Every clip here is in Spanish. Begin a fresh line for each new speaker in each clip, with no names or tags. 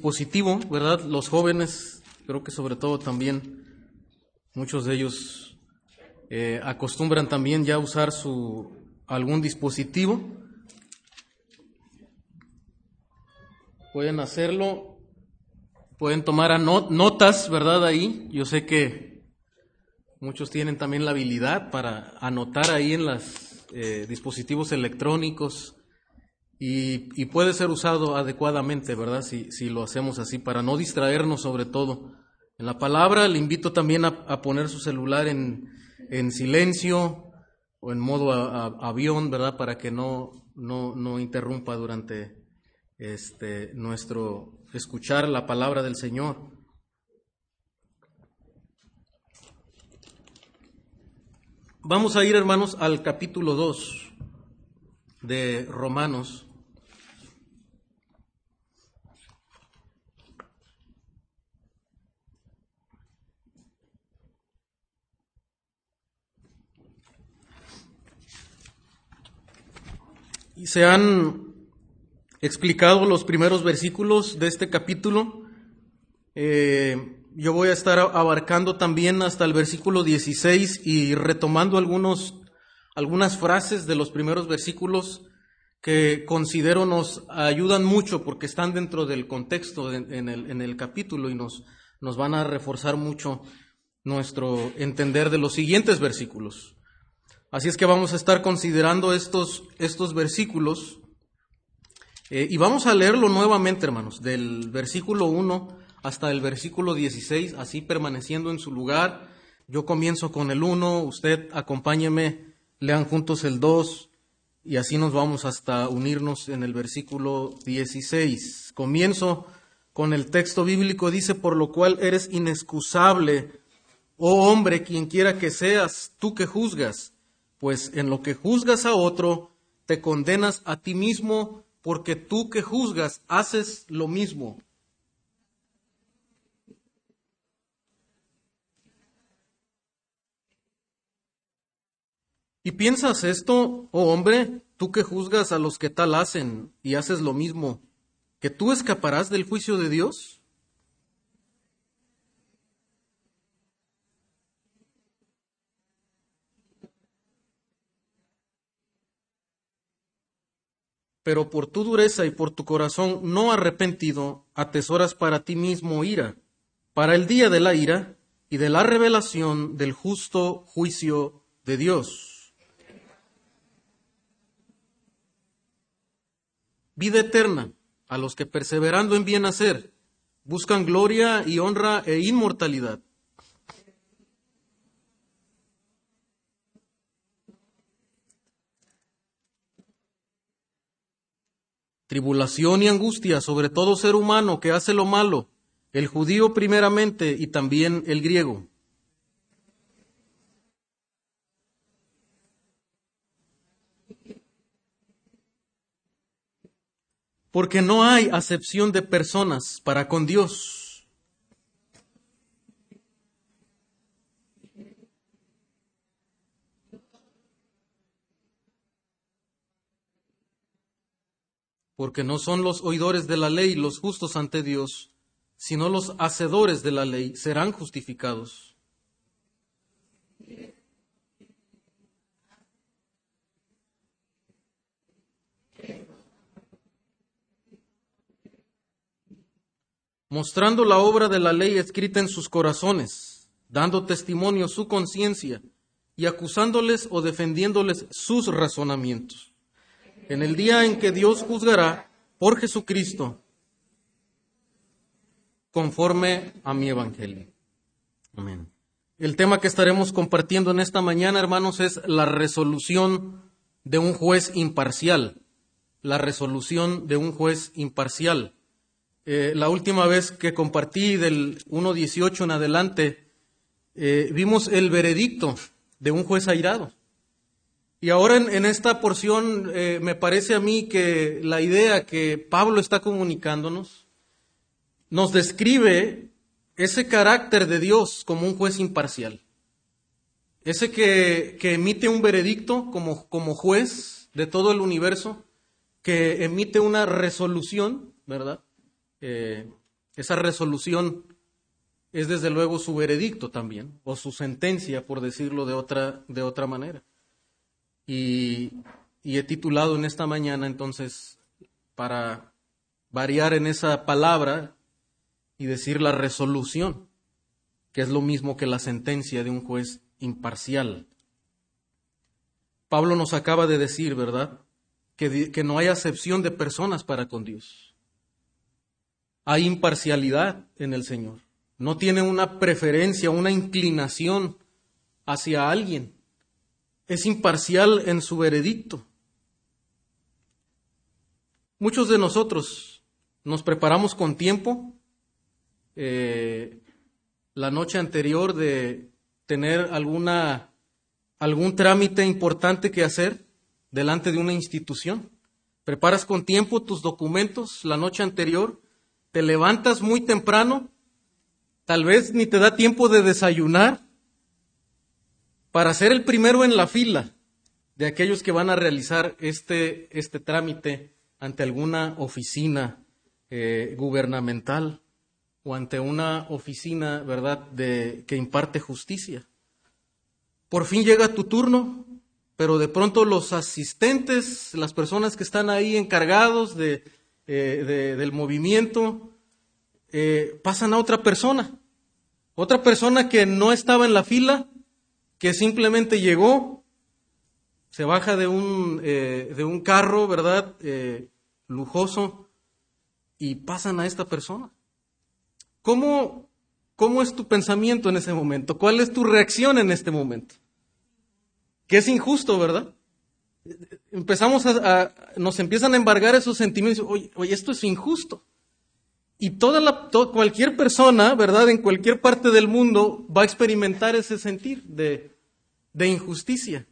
positivo, ¿verdad? Los jóvenes, creo que sobre todo también muchos de ellos eh, acostumbran también ya usar su algún dispositivo. Pueden hacerlo, pueden tomar notas, ¿verdad? Ahí, yo sé que muchos tienen también la habilidad para anotar ahí en los eh, dispositivos electrónicos y, puede ser usado adecuadamente, ¿verdad? Si, si, lo hacemos así, para no distraernos sobre todo. En la palabra le invito también a, poner su celular en, en, silencio o en modo avión, ¿verdad? Para que no, no, no interrumpa durante este, nuestro escuchar la palabra del Señor. Vamos a ir, hermanos, al capítulo 2 de Romanos. Se han explicado los primeros versículos de este capítulo. Eh, yo voy a estar abarcando también hasta el versículo 16 y retomando algunos, algunas frases de los primeros versículos que considero nos ayudan mucho porque están dentro del contexto en, el, en el, capítulo y nos, nos van a reforzar mucho nuestro entender de los siguientes versículos. Así es que vamos a estar considerando estos, estos versículos eh, y vamos a leerlo nuevamente, hermanos, del versículo 1 hasta el versículo 16, así permaneciendo en su lugar. Yo comienzo con el 1, usted acompáñeme, lean juntos el 2 y así nos vamos hasta unirnos en el versículo 16. Comienzo con el texto bíblico, dice, por lo cual eres inexcusable, oh hombre, quien quiera que seas, tú que juzgas pues en lo que juzgas a otro, te condenas a ti mismo, porque tú que juzgas haces lo mismo. ¿Y piensas esto, oh hombre, tú que juzgas a los que tal hacen y haces lo mismo, que tú escaparás del juicio de Dios? Pero por tu dureza y por tu corazón no arrepentido, atesoras para ti mismo ira, para el día de la ira y de la revelación del justo juicio de Dios. Vida eterna a los que perseverando en bien hacer, buscan gloria y honra e inmortalidad tribulación y angustia sobre todo ser humano que hace lo malo, el judío primeramente y también el griego. Porque no hay acepción de personas para con Dios. Porque no son los oidores de la ley los justos ante Dios, sino los hacedores de la ley serán justificados. mostrando la obra de la ley escrita en sus corazones, dando testimonio su conciencia y acusándoles o defendiéndoles sus razonamientos en el día en que Dios juzgará por Jesucristo conforme a mi evangelio. Amén. El tema que estaremos compartiendo en esta mañana, hermanos, es la resolución de un juez imparcial. La resolución de un juez imparcial. Eh, la última vez que compartí del 1.18 en adelante, eh, vimos el veredicto de un juez airado. Y ahora en, esta porción eh, me parece a mí que la idea que Pablo está comunicándonos nos describe ese carácter de Dios como un juez imparcial. Ese que, emite un veredicto como, como, juez de todo el universo, que emite una resolución, ¿verdad? Eh, Esa resolución es desde luego su veredicto también, o su sentencia, por decirlo de otra, de otra manera. Y, he titulado en esta mañana entonces, para variar en esa palabra y decir la resolución, que es lo mismo que la sentencia de un juez imparcial. Pablo nos acaba de decir, ¿verdad? Que, que no hay acepción de personas para con Dios. Hay imparcialidad en el Señor. No tiene una preferencia, una inclinación hacia alguien. Es imparcial en su veredicto. Muchos de nosotros nos preparamos con tiempo eh, la noche anterior de tener alguna algún trámite importante que hacer delante de una institución. Preparas con tiempo tus documentos la noche anterior, te levantas muy temprano, tal vez ni te da tiempo de desayunar para ser el primero en la fila de aquellos que van a realizar este, este trámite ante alguna oficina eh, gubernamental o ante una oficina, ¿verdad?, que imparte justicia. Por fin llega tu turno, pero de pronto los asistentes, las personas que están ahí encargados de, eh, del movimiento, eh, pasan a otra persona. Otra persona que no estaba en la fila, que simplemente llegó, se baja de un, eh, de un carro, ¿verdad? lujoso, y pasan a esta persona. ¿Cómo, ¿Cómo es tu pensamiento en ese momento? ¿Cuál es tu reacción en este momento? Que es injusto, ¿verdad? Empezamos a, nos empiezan a embargar esos sentimientos. Oye, oye esto es injusto. Y toda la, cualquier persona, ¿verdad? En cualquier parte del mundo va a experimentar ese sentir de, injusticia.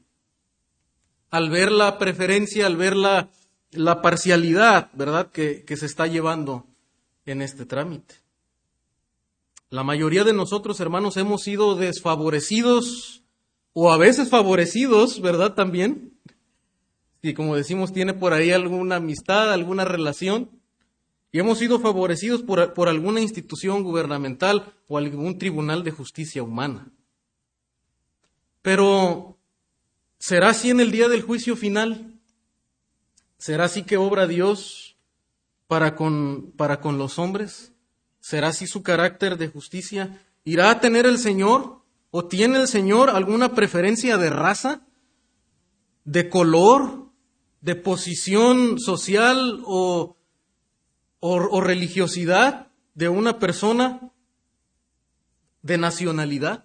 Al ver la preferencia, al ver la, parcialidad, ¿verdad? Que se está llevando en este trámite. La mayoría de nosotros, hermanos, hemos sido desfavorecidos o a veces favorecidos, ¿verdad? También. Y como decimos, tiene por ahí alguna amistad, alguna relación. Y hemos sido favorecidos por, por alguna institución gubernamental o algún tribunal de justicia humana. Pero, ¿será así en el día del juicio final? ¿Será así que obra Dios para con, para con los hombres? ¿Será así su carácter de justicia? ¿Irá a tener el Señor o tiene el Señor alguna preferencia de raza, de color, de posición social o, o, religiosidad de una persona, de nacionalidad?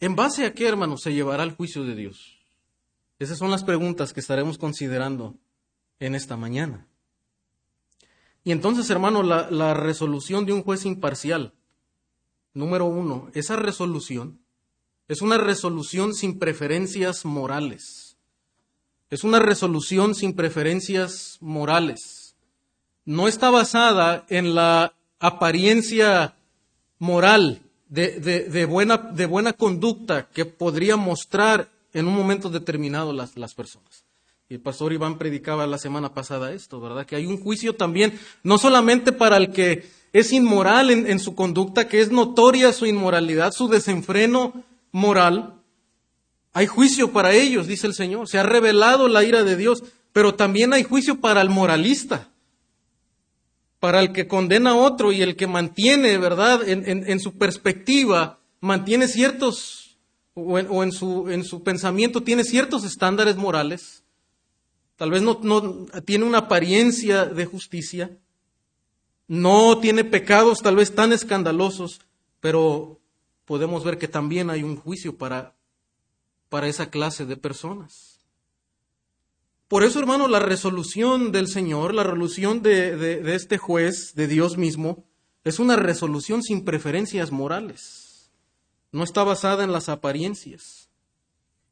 ¿En base a qué, hermano, se llevará el juicio de Dios? Esas son las preguntas que estaremos considerando en esta mañana. Y entonces, hermano, la, resolución de un juez imparcial, número uno, esa resolución es una resolución sin preferencias morales. Es una resolución sin preferencias morales. No está basada en la apariencia moral de, buena, conducta que podría mostrar en un momento determinado las, personas. El pastor Iván predicaba la semana pasada esto, ¿verdad? Que hay un juicio también, no solamente para el que es inmoral en, su conducta, que es notoria su inmoralidad, su desenfreno moral. Hay juicio para ellos, dice el Señor. Se ha revelado la ira de Dios, pero también hay juicio para el moralista, para el que condena a otro y el que mantiene, ¿verdad? En, su perspectiva, mantiene ciertos, o, en, su, en su pensamiento tiene ciertos estándares morales Tal vez no, tiene una apariencia de justicia, no tiene pecados tal vez tan escandalosos, pero podemos ver que también hay un juicio para, para esa clase de personas. Por eso, hermano, la resolución del Señor, la resolución de, de, este juez, de Dios mismo, es una resolución sin preferencias morales. No está basada en las apariencias.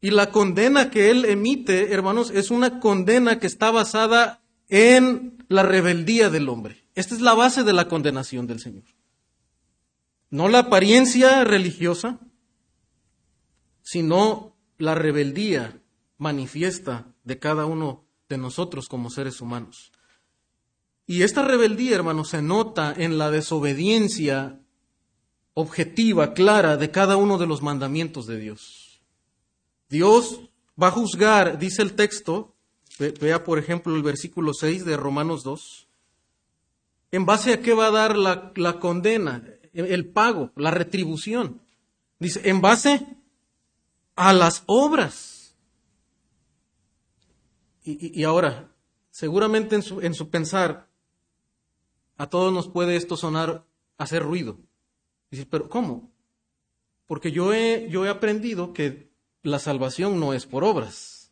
Y la condena que él emite, hermanos, es una condena que está basada en la rebeldía del hombre. Esta es la base de la condenación del Señor. No la apariencia religiosa, sino la rebeldía manifiesta de cada uno de nosotros como seres humanos. Y esta rebeldía, hermano, se nota en la desobediencia objetiva, clara, de cada uno de los mandamientos de Dios. Dios va a juzgar, dice el texto, vea por ejemplo el versículo 6 de Romanos 2, en base a qué va a dar la, la condena, el pago, la retribución. Dice, en base a las obras. Y, ahora, seguramente en su, en su, pensar, a todos nos puede esto sonar, hacer ruido. Dice, pero ¿cómo? Porque yo he, yo he aprendido que la salvación no es por obras.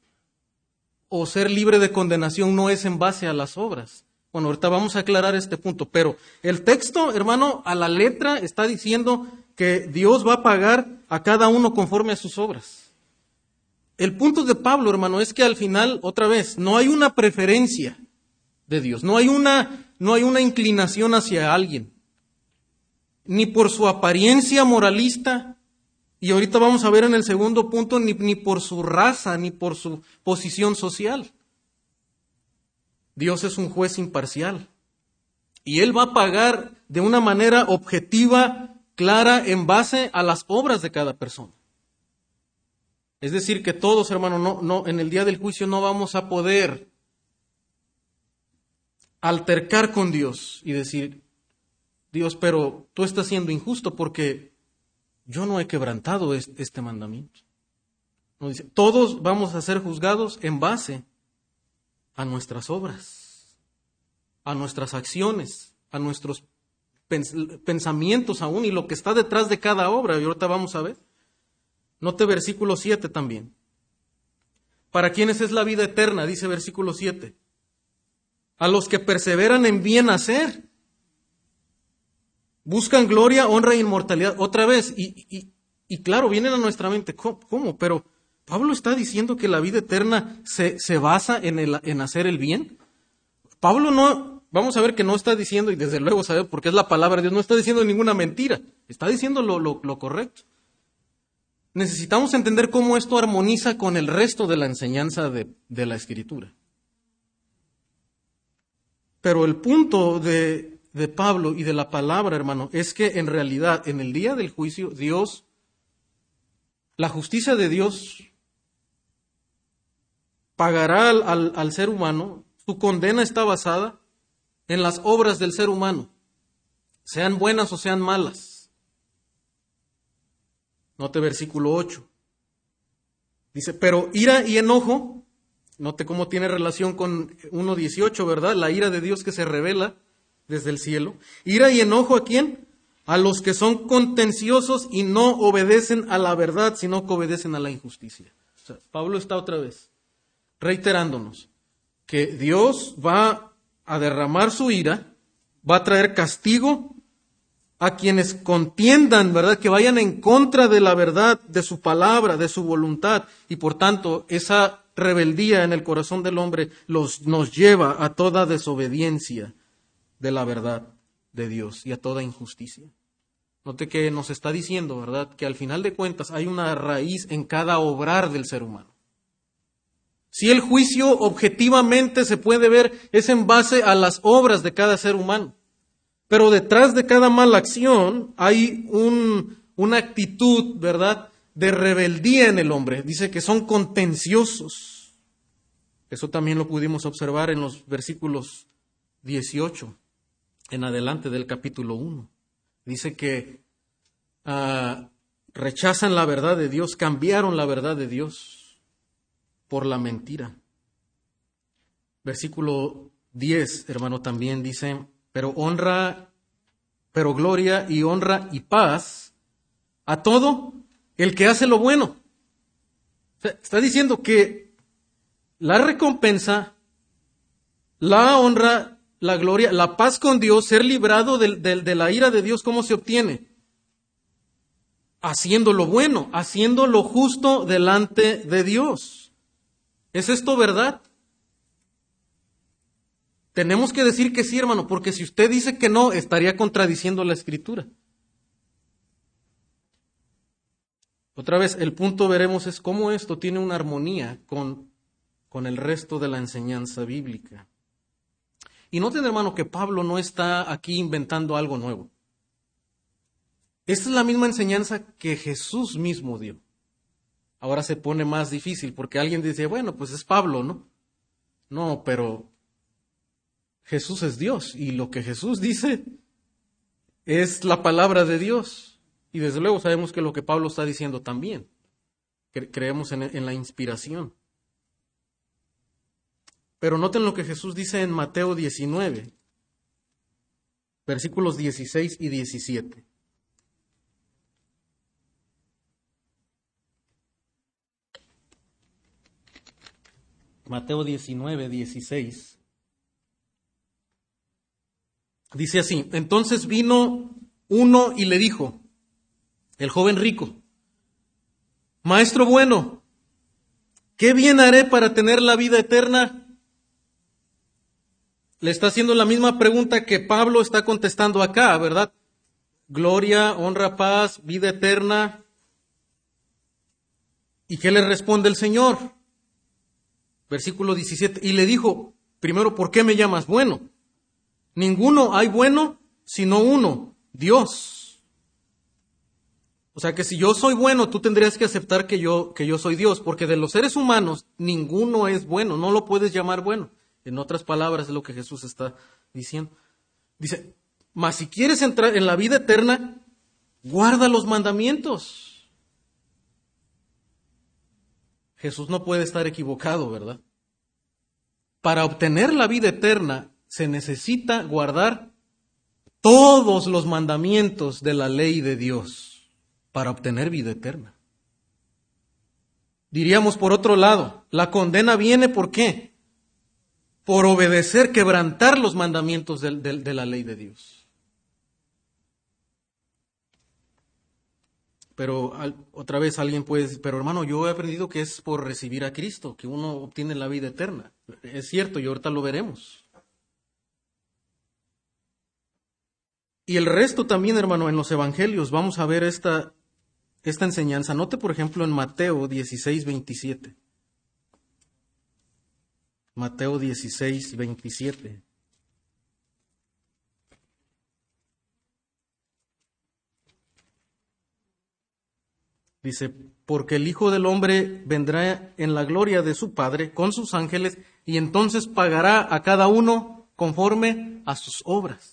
O ser libre de condenación no es en base a las obras. Bueno, ahorita vamos a aclarar este punto, pero el texto, hermano, a la letra está diciendo que Dios va a pagar a cada uno conforme a sus obras. El punto de Pablo, hermano, es que al final, otra vez, no hay una preferencia de Dios, no hay una, no hay una inclinación hacia alguien, ni por su apariencia moralista, y ahorita vamos a ver en el segundo punto, ni, ni por su raza, ni por su posición social. Dios es un juez imparcial. Y Él va a pagar de una manera objetiva, clara, en base a las obras de cada persona. Es decir, que todos, hermanos, no, no, en el día del juicio no vamos a poder altercar con Dios y decir, Dios, pero tú estás siendo injusto porque yo no he quebrantado este, mandamiento. Todos vamos a ser juzgados en base a nuestras obras, a nuestras acciones, a nuestros pensamientos aún y lo que está detrás de cada obra. Y ahorita vamos a ver. Note versículo 7 también. ¿Para quienes es la vida eterna? Dice versículo 7. A los que perseveran en bien hacer. Buscan gloria, honra e inmortalidad. Otra vez, y, y, claro, vienen a nuestra mente, ¿cómo? Pero Pablo está diciendo que la vida eterna se, se basa en, el, en hacer el bien. Pablo no, vamos a ver que no está diciendo, y desde luego sabe porque es la palabra de Dios, no está diciendo ninguna mentira, está diciendo lo, lo correcto necesitamos entender cómo esto armoniza con el resto de la enseñanza de, la escritura. Pero el punto de, Pablo y de la palabra, hermano, es que en realidad en el día del juicio Dios, la justicia de Dios pagará al, ser humano, su condena está basada en las obras del ser humano, sean buenas o sean malas. Note versículo 8. Dice, pero ira y enojo, note cómo tiene relación con 1.18, ¿verdad? La ira de Dios que se revela desde el cielo. Ira y enojo a quién? A los que son contenciosos y no obedecen a la verdad, sino que obedecen a la injusticia. Pablo está otra vez reiterándonos que Dios va a derramar su ira, va a traer castigo a quienes contiendan, ¿verdad? Que vayan en contra de la verdad, de su palabra, de su voluntad. Y por tanto, esa rebeldía en el corazón del hombre los, nos lleva a toda desobediencia de la verdad de Dios y a toda injusticia. Note que nos está diciendo, ¿verdad? Que al final de cuentas hay una raíz en cada obrar del ser humano. Si el juicio objetivamente se puede ver es en base a las obras de cada ser humano. Pero detrás de cada mala acción hay una actitud, ¿verdad?, de rebeldía en el hombre. Dice que son contenciosos. Eso también lo pudimos observar en los versículos 18 en adelante del capítulo 1. Dice que ah, rechazan la verdad de Dios, cambiaron la verdad de Dios por la mentira. Versículo 10, hermano, también dice, pero honra, pero gloria y honra y paz a todo el que hace lo bueno. Está diciendo que la recompensa, la honra, la gloria, la paz con Dios, ser librado de, de la ira de Dios, ¿cómo se obtiene? Haciendo lo bueno, haciendo lo justo delante de Dios. ¿Es esto verdad? Tenemos que decir que sí, hermano, porque si usted dice que no, estaría contradiciendo la escritura. Otra vez, el punto veremos es cómo esto tiene una armonía con, con el resto de la enseñanza bíblica. Y noten, hermano, que Pablo no está aquí inventando algo nuevo. Esta es la misma enseñanza que Jesús mismo dio. Ahora se pone más difícil porque alguien dice, bueno, pues es Pablo, ¿no? No, pero Jesús es Dios y lo que Jesús dice es la palabra de Dios. Y desde luego sabemos que lo que Pablo está diciendo también. Creemos en, en la inspiración. Pero noten lo que Jesús dice en Mateo 19, versículos 16 y 17. Mateo 19, 16. Dice así, entonces vino uno y le dijo, el joven rico, Maestro bueno, ¿qué bien haré para tener la vida eterna? Le está haciendo la misma pregunta que Pablo está contestando acá, ¿verdad? Gloria, honra, paz, vida eterna. ¿Y qué le responde el Señor? Versículo 17. Y le dijo, primero, ¿por qué me llamas bueno? Ninguno hay bueno sino uno, Dios. O sea que si yo soy bueno, tú tendrías que aceptar que yo, que yo soy Dios, porque de los seres humanos ninguno es bueno, no lo puedes llamar bueno. En otras palabras es lo que Jesús está diciendo. Dice, mas si quieres entrar en la vida eterna, guarda los mandamientos. Jesús no puede estar equivocado, ¿verdad? Para obtener la vida eterna se necesita guardar todos los mandamientos de la ley de Dios para obtener vida eterna. Diríamos por otro lado, la condena viene por qué? Por obedecer, quebrantar los mandamientos de, la ley de Dios. Pero otra vez alguien puede pero hermano, yo he aprendido que es por recibir a Cristo, que uno obtiene la vida eterna. Es cierto, y ahorita lo veremos. Y el resto también, hermano, en los evangelios vamos a ver esta, esta enseñanza. Note, por ejemplo, en Mateo 16, 27. Mateo 16, 27. Dice, porque el Hijo del Hombre vendrá en la gloria de su Padre con sus ángeles y entonces pagará a cada uno conforme a sus obras.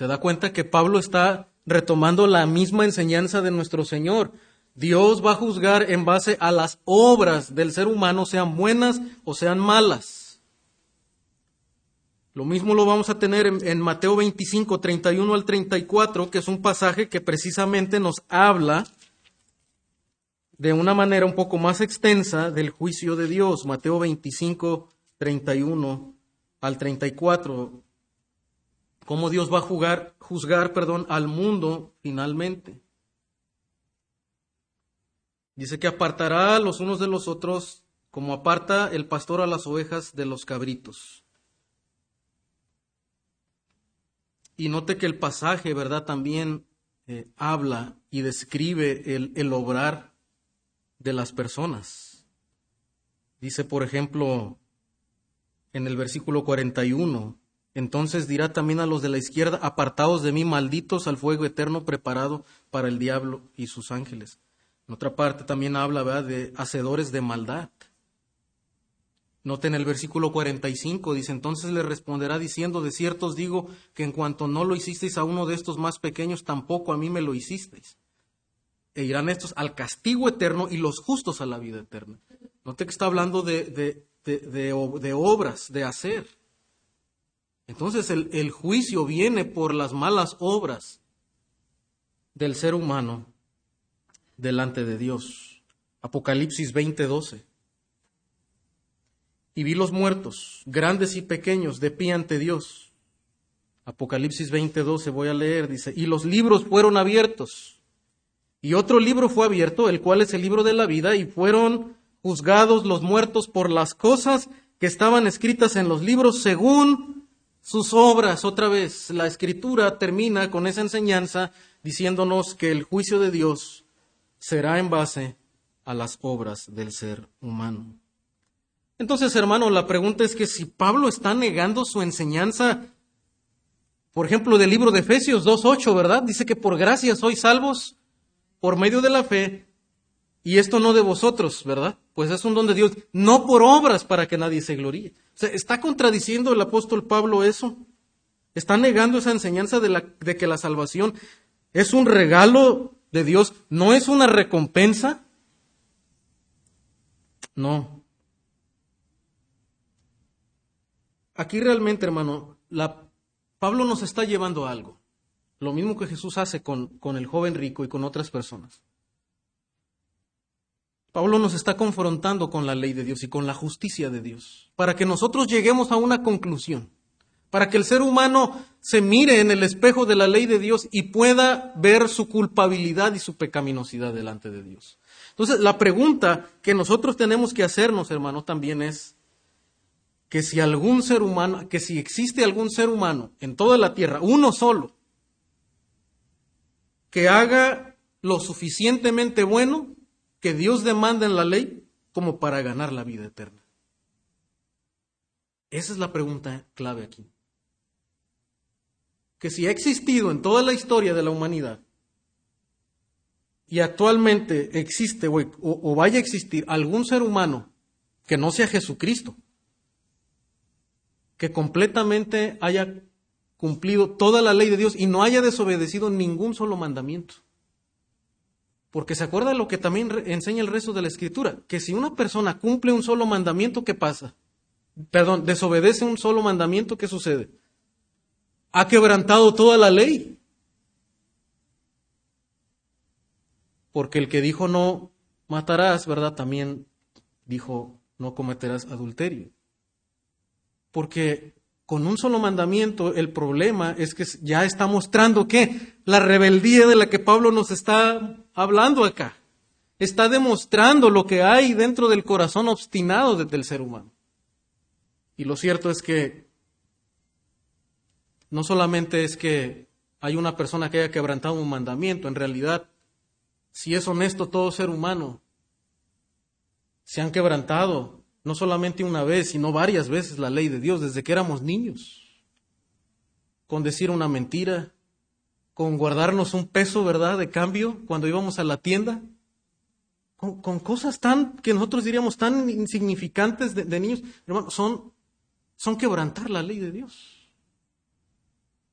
Se da cuenta que Pablo está retomando la misma enseñanza de nuestro Señor. Dios va a juzgar en base a las obras del ser humano, sean buenas o sean malas. Lo mismo lo vamos a tener en, Mateo 25, 31 al 34, que es un pasaje que precisamente nos habla de una manera un poco más extensa del juicio de Dios. Mateo 25, 31 al 34 cómo Dios va a jugar, juzgar perdón, al mundo finalmente. Dice que apartará los unos de los otros como aparta el pastor a las ovejas de los cabritos. Y note que el pasaje, ¿verdad? También eh, habla y describe el, el obrar de las personas. Dice, por ejemplo, en el versículo 41, entonces dirá también a los de la izquierda, apartados de mí, malditos al fuego eterno preparado para el diablo y sus ángeles. En otra parte también habla de hacedores de maldad. Noten el versículo 45, dice, entonces le responderá diciendo, de cierto os digo que en cuanto no lo hicisteis a uno de estos más pequeños, tampoco a mí me lo hicisteis. E irán estos al castigo eterno y los justos a la vida eterna. Note que está hablando de, de, de obras, de hacer. Entonces el, juicio viene por las malas obras del ser humano delante de Dios. Apocalipsis 20:12. Y vi los muertos, grandes y pequeños, de pie ante Dios. Apocalipsis 20:12 voy a leer, dice, y los libros fueron abiertos. Y otro libro fue abierto, el cual es el libro de la vida, y fueron juzgados los muertos por las cosas que estaban escritas en los libros según sus obras. Otra vez, la escritura termina con esa enseñanza diciéndonos que el juicio de Dios será en base a las obras del ser humano. Entonces, hermano, la pregunta es que si Pablo está negando su enseñanza, por ejemplo, del libro de Efesios 2.8, ¿verdad? Dice que por gracia sois salvos por medio de la fe, y esto no de vosotros, ¿verdad? Pues es un don de Dios, no por obras para que nadie se gloríe. ¿Está contradiciendo el apóstol Pablo eso? ¿Está negando esa enseñanza de, la, de que la salvación es un regalo de Dios, no es una recompensa? No. Aquí realmente, hermano, la, Pablo nos está llevando algo. Lo mismo que Jesús hace con el joven rico y con otras personas. Pablo nos está confrontando con la ley de Dios y con la justicia de Dios, para que nosotros lleguemos a una conclusión, para que el ser humano se mire en el espejo de la ley de Dios y pueda ver su culpabilidad y su pecaminosidad delante de Dios. Entonces, la pregunta que nosotros tenemos que hacernos, hermano, también es, que si algún ser humano, que si existe algún ser humano en toda la tierra, uno solo, que haga lo suficientemente bueno que Dios demanda en la ley como para ganar la vida eterna. Esa es la pregunta clave aquí. Que si ha existido en toda la historia de la humanidad y actualmente existe o, o vaya a existir algún ser humano que no sea Jesucristo, que completamente haya cumplido toda la ley de Dios y no haya desobedecido ningún solo mandamiento. Porque se acuerda lo que también enseña el resto de la escritura, que si una persona cumple un solo mandamiento, ¿qué pasa? Perdón, desobedece un solo mandamiento, ¿qué sucede? Ha quebrantado toda la ley. Porque el que dijo no matarás, ¿verdad? También dijo no cometerás adulterio. Porque con un solo mandamiento el problema es que ya está mostrando que la rebeldía de la que Pablo nos está hablando acá está demostrando lo que hay dentro del corazón obstinado del ser humano. Y lo cierto es que no solamente es que hay una persona que haya quebrantado un mandamiento, en realidad, si es honesto todo ser humano, se han quebrantado no solamente una vez, sino varias veces la ley de Dios desde que éramos niños. Con decir una mentira, con guardarnos un peso, ¿verdad?, de cambio cuando íbamos a la tienda. Con, cosas tan, que nosotros diríamos tan insignificantes de, niños, hermano, son, son quebrantar la ley de Dios.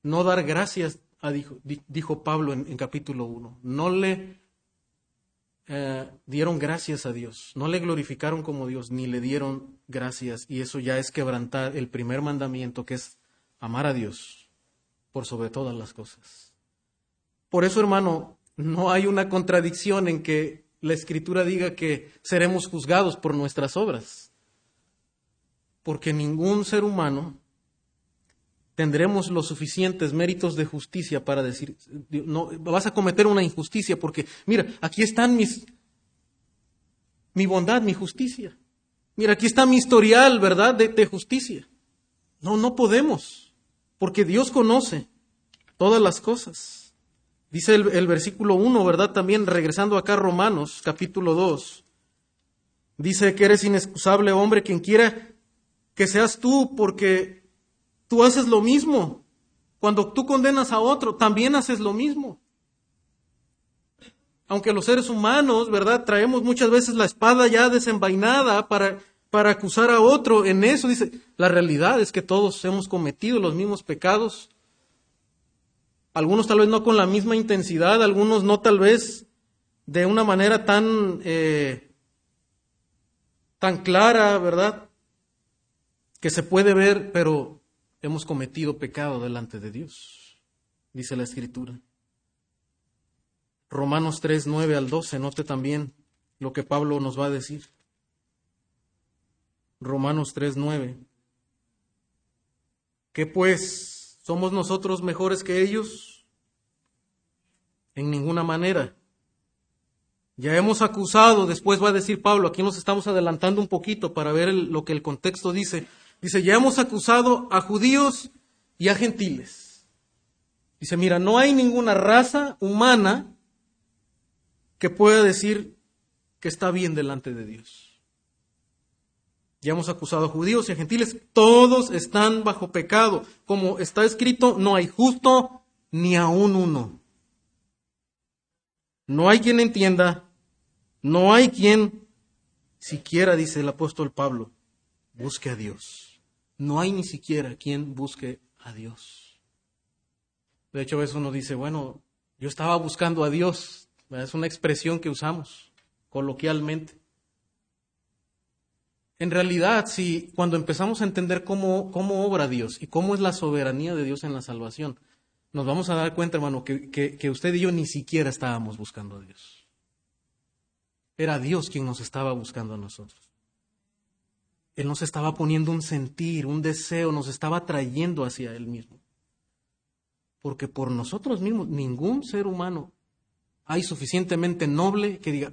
No dar gracias, a, dijo, dijo Pablo en, capítulo 1. No le eh, dieron gracias a Dios, no le glorificaron como Dios, ni le dieron gracias, y eso ya es quebrantar el primer mandamiento, que es amar a Dios por sobre todas las cosas. Por eso, hermano, no hay una contradicción en que la Escritura diga que seremos juzgados por nuestras obras, porque ningún ser humano tendremos los suficientes méritos de justicia para decir, no, vas a cometer una injusticia porque, mira, aquí están mis, mi bondad, mi justicia. Mira, aquí está mi historial, ¿verdad?, de, justicia. No, no podemos, porque Dios conoce todas las cosas. Dice el, versículo 1, ¿verdad? También regresando acá a Romanos, capítulo 2. Dice que eres inexcusable, hombre, quien quiera que seas tú, porque Tú haces lo mismo. Cuando tú condenas a otro, también haces lo mismo. Aunque los seres humanos, ¿verdad? Traemos muchas veces la espada ya desenvainada para, para acusar a otro. En eso dice, la realidad es que todos hemos cometido los mismos pecados. Algunos tal vez no con la misma intensidad, algunos no tal vez de una manera tan, eh, tan clara, ¿verdad? Que se puede ver, pero hemos cometido pecado delante de Dios, dice la Escritura. Romanos 3, 9 al 12, note también lo que Pablo nos va a decir. Romanos 3, 9. ¿Qué pues? ¿Somos nosotros mejores que ellos? En ninguna manera. Ya hemos acusado, después va a decir Pablo, aquí nos estamos adelantando un poquito para ver lo que el contexto dice. Dice, ya hemos acusado a judíos y a gentiles. Dice, mira, no hay ninguna raza humana que pueda decir que está bien delante de Dios. Ya hemos acusado a judíos y a gentiles, todos están bajo pecado. Como está escrito, no hay justo ni aún uno. No hay quien entienda, no hay quien siquiera, dice el apóstol Pablo, busque a Dios. No hay ni siquiera quien busque a Dios. De hecho, a veces uno dice, bueno, yo estaba buscando a Dios. Es una expresión que usamos coloquialmente. En realidad, si cuando empezamos a entender cómo, cómo obra Dios y cómo es la soberanía de Dios en la salvación, nos vamos a dar cuenta, hermano, que, que, usted y yo ni siquiera estábamos buscando a Dios. Era Dios quien nos estaba buscando a nosotros. Él nos estaba poniendo un sentir, un deseo, nos estaba trayendo hacia Él mismo. Porque por nosotros mismos, ningún ser humano hay suficientemente noble que diga,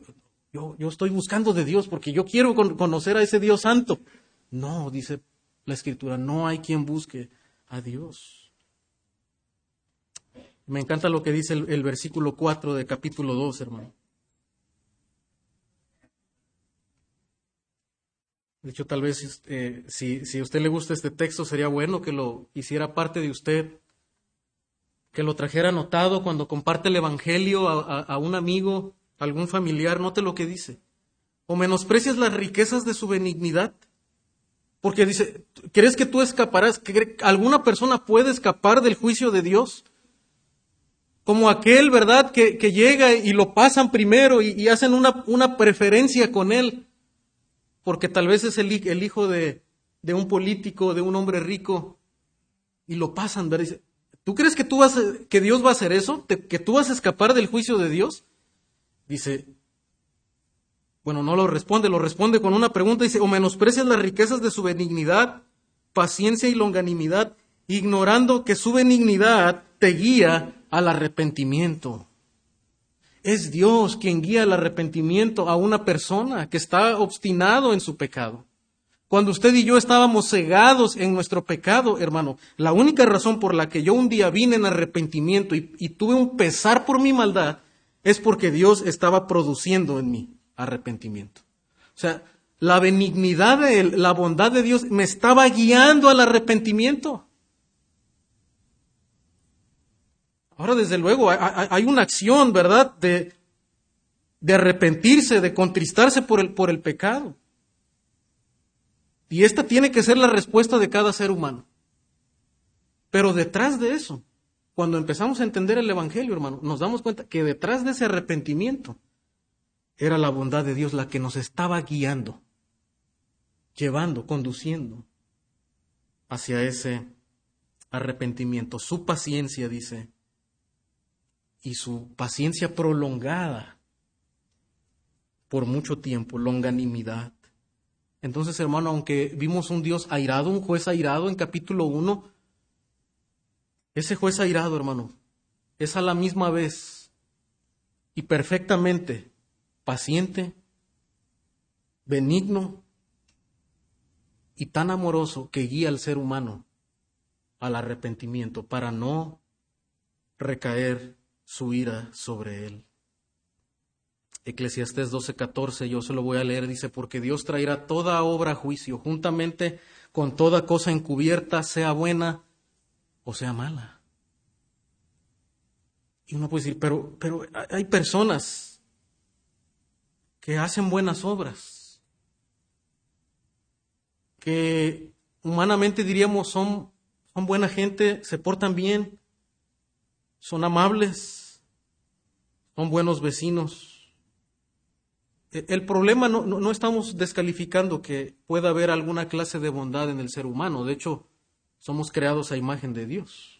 yo, yo estoy buscando de Dios porque yo quiero conocer a ese Dios santo. No, dice la Escritura, no hay quien busque a Dios. Me encanta lo que dice el, versículo 4 de capítulo 2, hermano. De hecho, tal vez eh, si, si a usted le gusta este texto, sería bueno que lo hiciera parte de usted, que lo trajera anotado cuando comparte el Evangelio a, un amigo, a algún familiar, note lo que dice. O menosprecias las riquezas de su benignidad. Porque dice, ¿crees que tú escaparás? ¿Que alguna persona puede escapar del juicio de Dios? Como aquel, ¿verdad?, que, llega y lo pasan primero y, hacen una, preferencia con él, porque tal vez es el, hijo de, de, un político, de un hombre rico, y lo pasan, ¿verdad? Dice, ¿tú crees que, tú vas que Dios va a hacer eso? ¿Que tú vas a escapar del juicio de Dios? Dice, bueno, no lo responde, lo responde con una pregunta, dice, o menosprecias las riquezas de su benignidad, paciencia y longanimidad, ignorando que su benignidad te guía al arrepentimiento. Es Dios quien guía al arrepentimiento a una persona que está obstinado en su pecado. Cuando usted y yo estábamos cegados en nuestro pecado, hermano, la única razón por la que yo un día vine en arrepentimiento y, tuve un pesar por mi maldad es porque Dios estaba produciendo en mí arrepentimiento. O sea, la benignidad de la bondad de Dios me estaba guiando al arrepentimiento. Ahora, desde luego, hay una acción, ¿verdad?, de, arrepentirse, de contristarse por el, por el pecado. Y esta tiene que ser la respuesta de cada ser humano. Pero detrás de eso, cuando empezamos a entender el Evangelio, hermano, nos damos cuenta que detrás de ese arrepentimiento era la bondad de Dios la que nos estaba guiando, llevando, conduciendo hacia ese arrepentimiento. Su paciencia, dice, y su paciencia prolongada por mucho tiempo, longanimidad. Entonces, hermano, aunque vimos un Dios airado, un juez airado en capítulo 1, ese juez airado, hermano, es a la misma vez y perfectamente paciente, benigno y tan amoroso que guía al ser humano al arrepentimiento para no recaer su ira sobre él. Eclesiastés 12:14, yo se lo voy a leer, dice, porque Dios traerá toda obra a juicio, juntamente con toda cosa encubierta, sea buena o sea mala. Y uno puede decir, pero, pero hay personas que hacen buenas obras, que humanamente diríamos son, son buena gente, se portan bien, son amables, son buenos vecinos. E, el problema no, no, estamos descalificando que pueda haber alguna clase de bondad en el ser humano, de hecho, somos creados a imagen de Dios.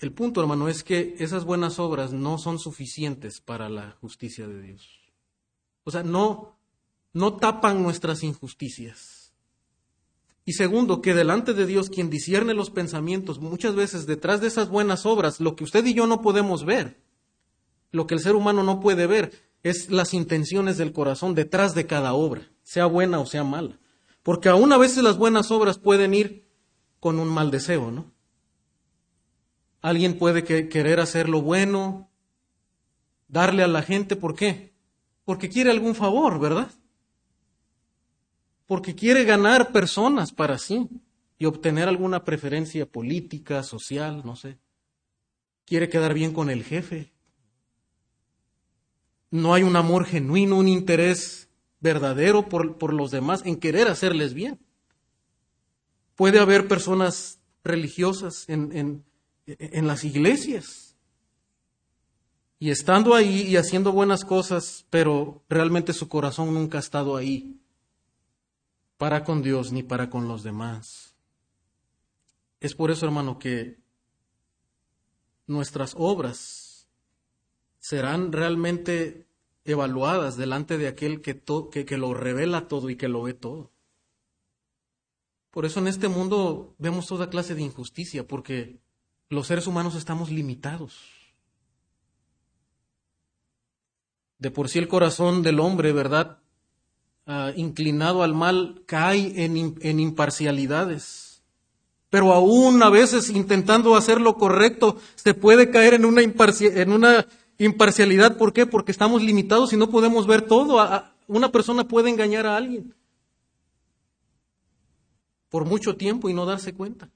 El punto, hermano, es que esas buenas obras no son suficientes para la justicia de Dios. O sea, no, no tapan nuestras injusticias. Y segundo, que delante de Dios, quien discierne los pensamientos, muchas veces detrás de esas buenas obras, lo que usted y yo no podemos ver, lo que el ser humano no puede ver, es las intenciones del corazón detrás de cada obra, sea buena o sea mala. Porque aún a veces las buenas obras pueden ir con un mal deseo, ¿no? Alguien puede querer hacer lo bueno, darle a la gente, ¿por qué? Porque quiere algún favor, ¿verdad? Porque quiere ganar personas para sí y obtener alguna preferencia política, social, no sé. Quiere quedar bien con el jefe. No hay un amor genuino, un interés verdadero por, por los demás en querer hacerles bien. Puede haber personas religiosas en, en, en las iglesias y estando ahí y haciendo buenas cosas, pero realmente su corazón nunca ha estado ahí para con Dios ni para con los demás. Es por eso, hermano, que nuestras obras serán realmente evaluadas delante de aquel que, lo revela todo y que lo ve todo. Por eso en este mundo vemos toda clase de injusticia, porque los seres humanos estamos limitados. De por sí el corazón del hombre, ¿verdad? Ah, inclinado al mal, cae en, en imparcialidades. Pero aún a veces intentando hacer lo correcto, se puede caer en una, en una imparcialidad. ¿Por qué? Porque estamos limitados y no podemos ver todo. Una persona puede engañar a alguien por mucho tiempo y no darse cuenta.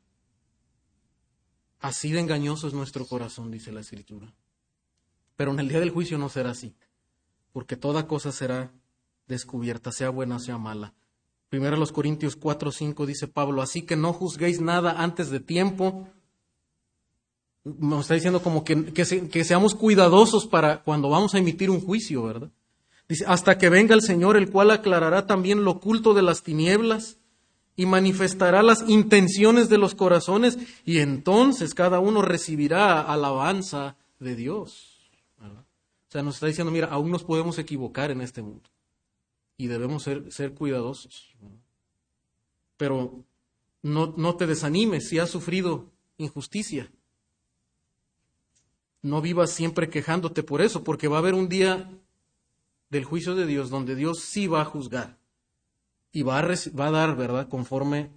Así de engañoso es nuestro corazón, dice la Escritura. Pero en el día del juicio no será así, porque toda cosa será descubierta, sea buena o sea mala. Primero los Corintios 4, 5 dice Pablo, así que no juzguéis nada antes de tiempo. Nos está diciendo como que, que, seamos cuidadosos para cuando vamos a emitir un juicio, ¿verdad? Dice, hasta que venga el Señor, el cual aclarará también lo oculto de las tinieblas y manifestará las intenciones de los corazones y entonces cada uno recibirá alabanza de Dios. O sea, nos está diciendo, mira, aún nos podemos equivocar en este mundo y debemos ser, cuidadosos. Pero no, no te desanimes si has sufrido injusticia. No vivas siempre quejándote por eso, porque va a haber un día del juicio de Dios donde Dios sí va a juzgar y va a, va a dar, ¿verdad?, conforme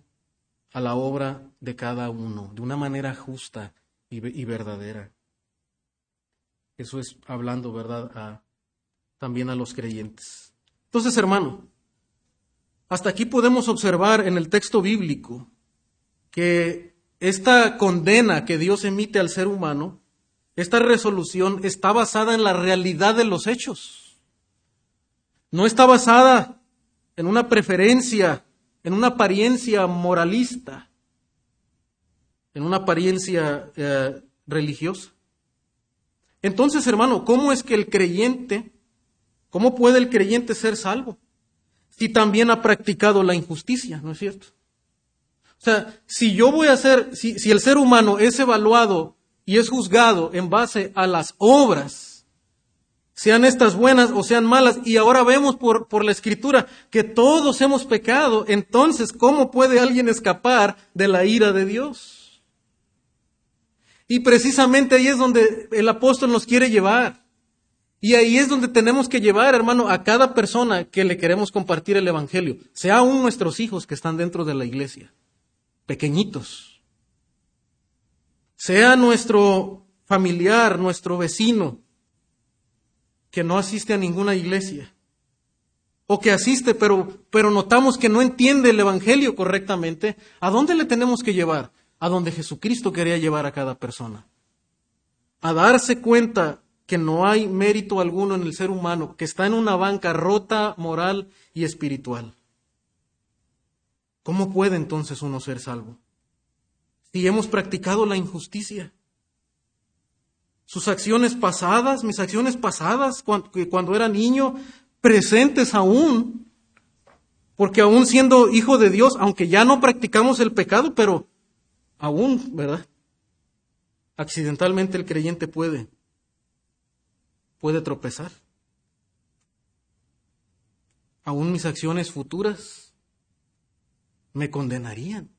a la obra de cada uno, de una manera justa y, y verdadera. Eso es hablando, ¿verdad?, a, también a los creyentes. Entonces, hermano, hasta aquí podemos observar en el texto bíblico que esta condena que Dios emite al ser humano, esta resolución está basada en la realidad de los hechos. No está basada en una preferencia, en una apariencia moralista, en una apariencia eh, religiosa. Entonces, hermano, ¿cómo es que el creyente, cómo puede el creyente ser salvo? Si también ha practicado la injusticia, ¿no es cierto? O sea, si yo voy a ser, si, el ser humano es evaluado y es juzgado en base a las obras, sean estas buenas o sean malas, y ahora vemos por, por, la escritura que todos hemos pecado, entonces, ¿cómo puede alguien escapar de la ira de Dios? Y precisamente ahí es donde el apóstol nos quiere llevar. Y ahí es donde tenemos que llevar, hermano, a cada persona que le queremos compartir el Evangelio, sea aún nuestros hijos que están dentro de la iglesia, pequeñitos, sea nuestro familiar, nuestro vecino, que no asiste a ninguna iglesia. O que asiste, pero, pero notamos que no entiende el Evangelio correctamente. ¿A dónde le tenemos que llevar? A donde Jesucristo quería llevar a cada persona. A darse cuenta que no hay mérito alguno en el ser humano, que está en una banca rota moral y espiritual. ¿Cómo puede entonces uno ser salvo? Si hemos practicado la injusticia sus acciones pasadas, mis acciones pasadas cuando, era niño, presentes aún, porque aún siendo hijo de Dios, aunque ya no practicamos el pecado, pero aún, ¿verdad? Accidentalmente el creyente puede, puede tropezar. Aún mis acciones futuras me condenarían.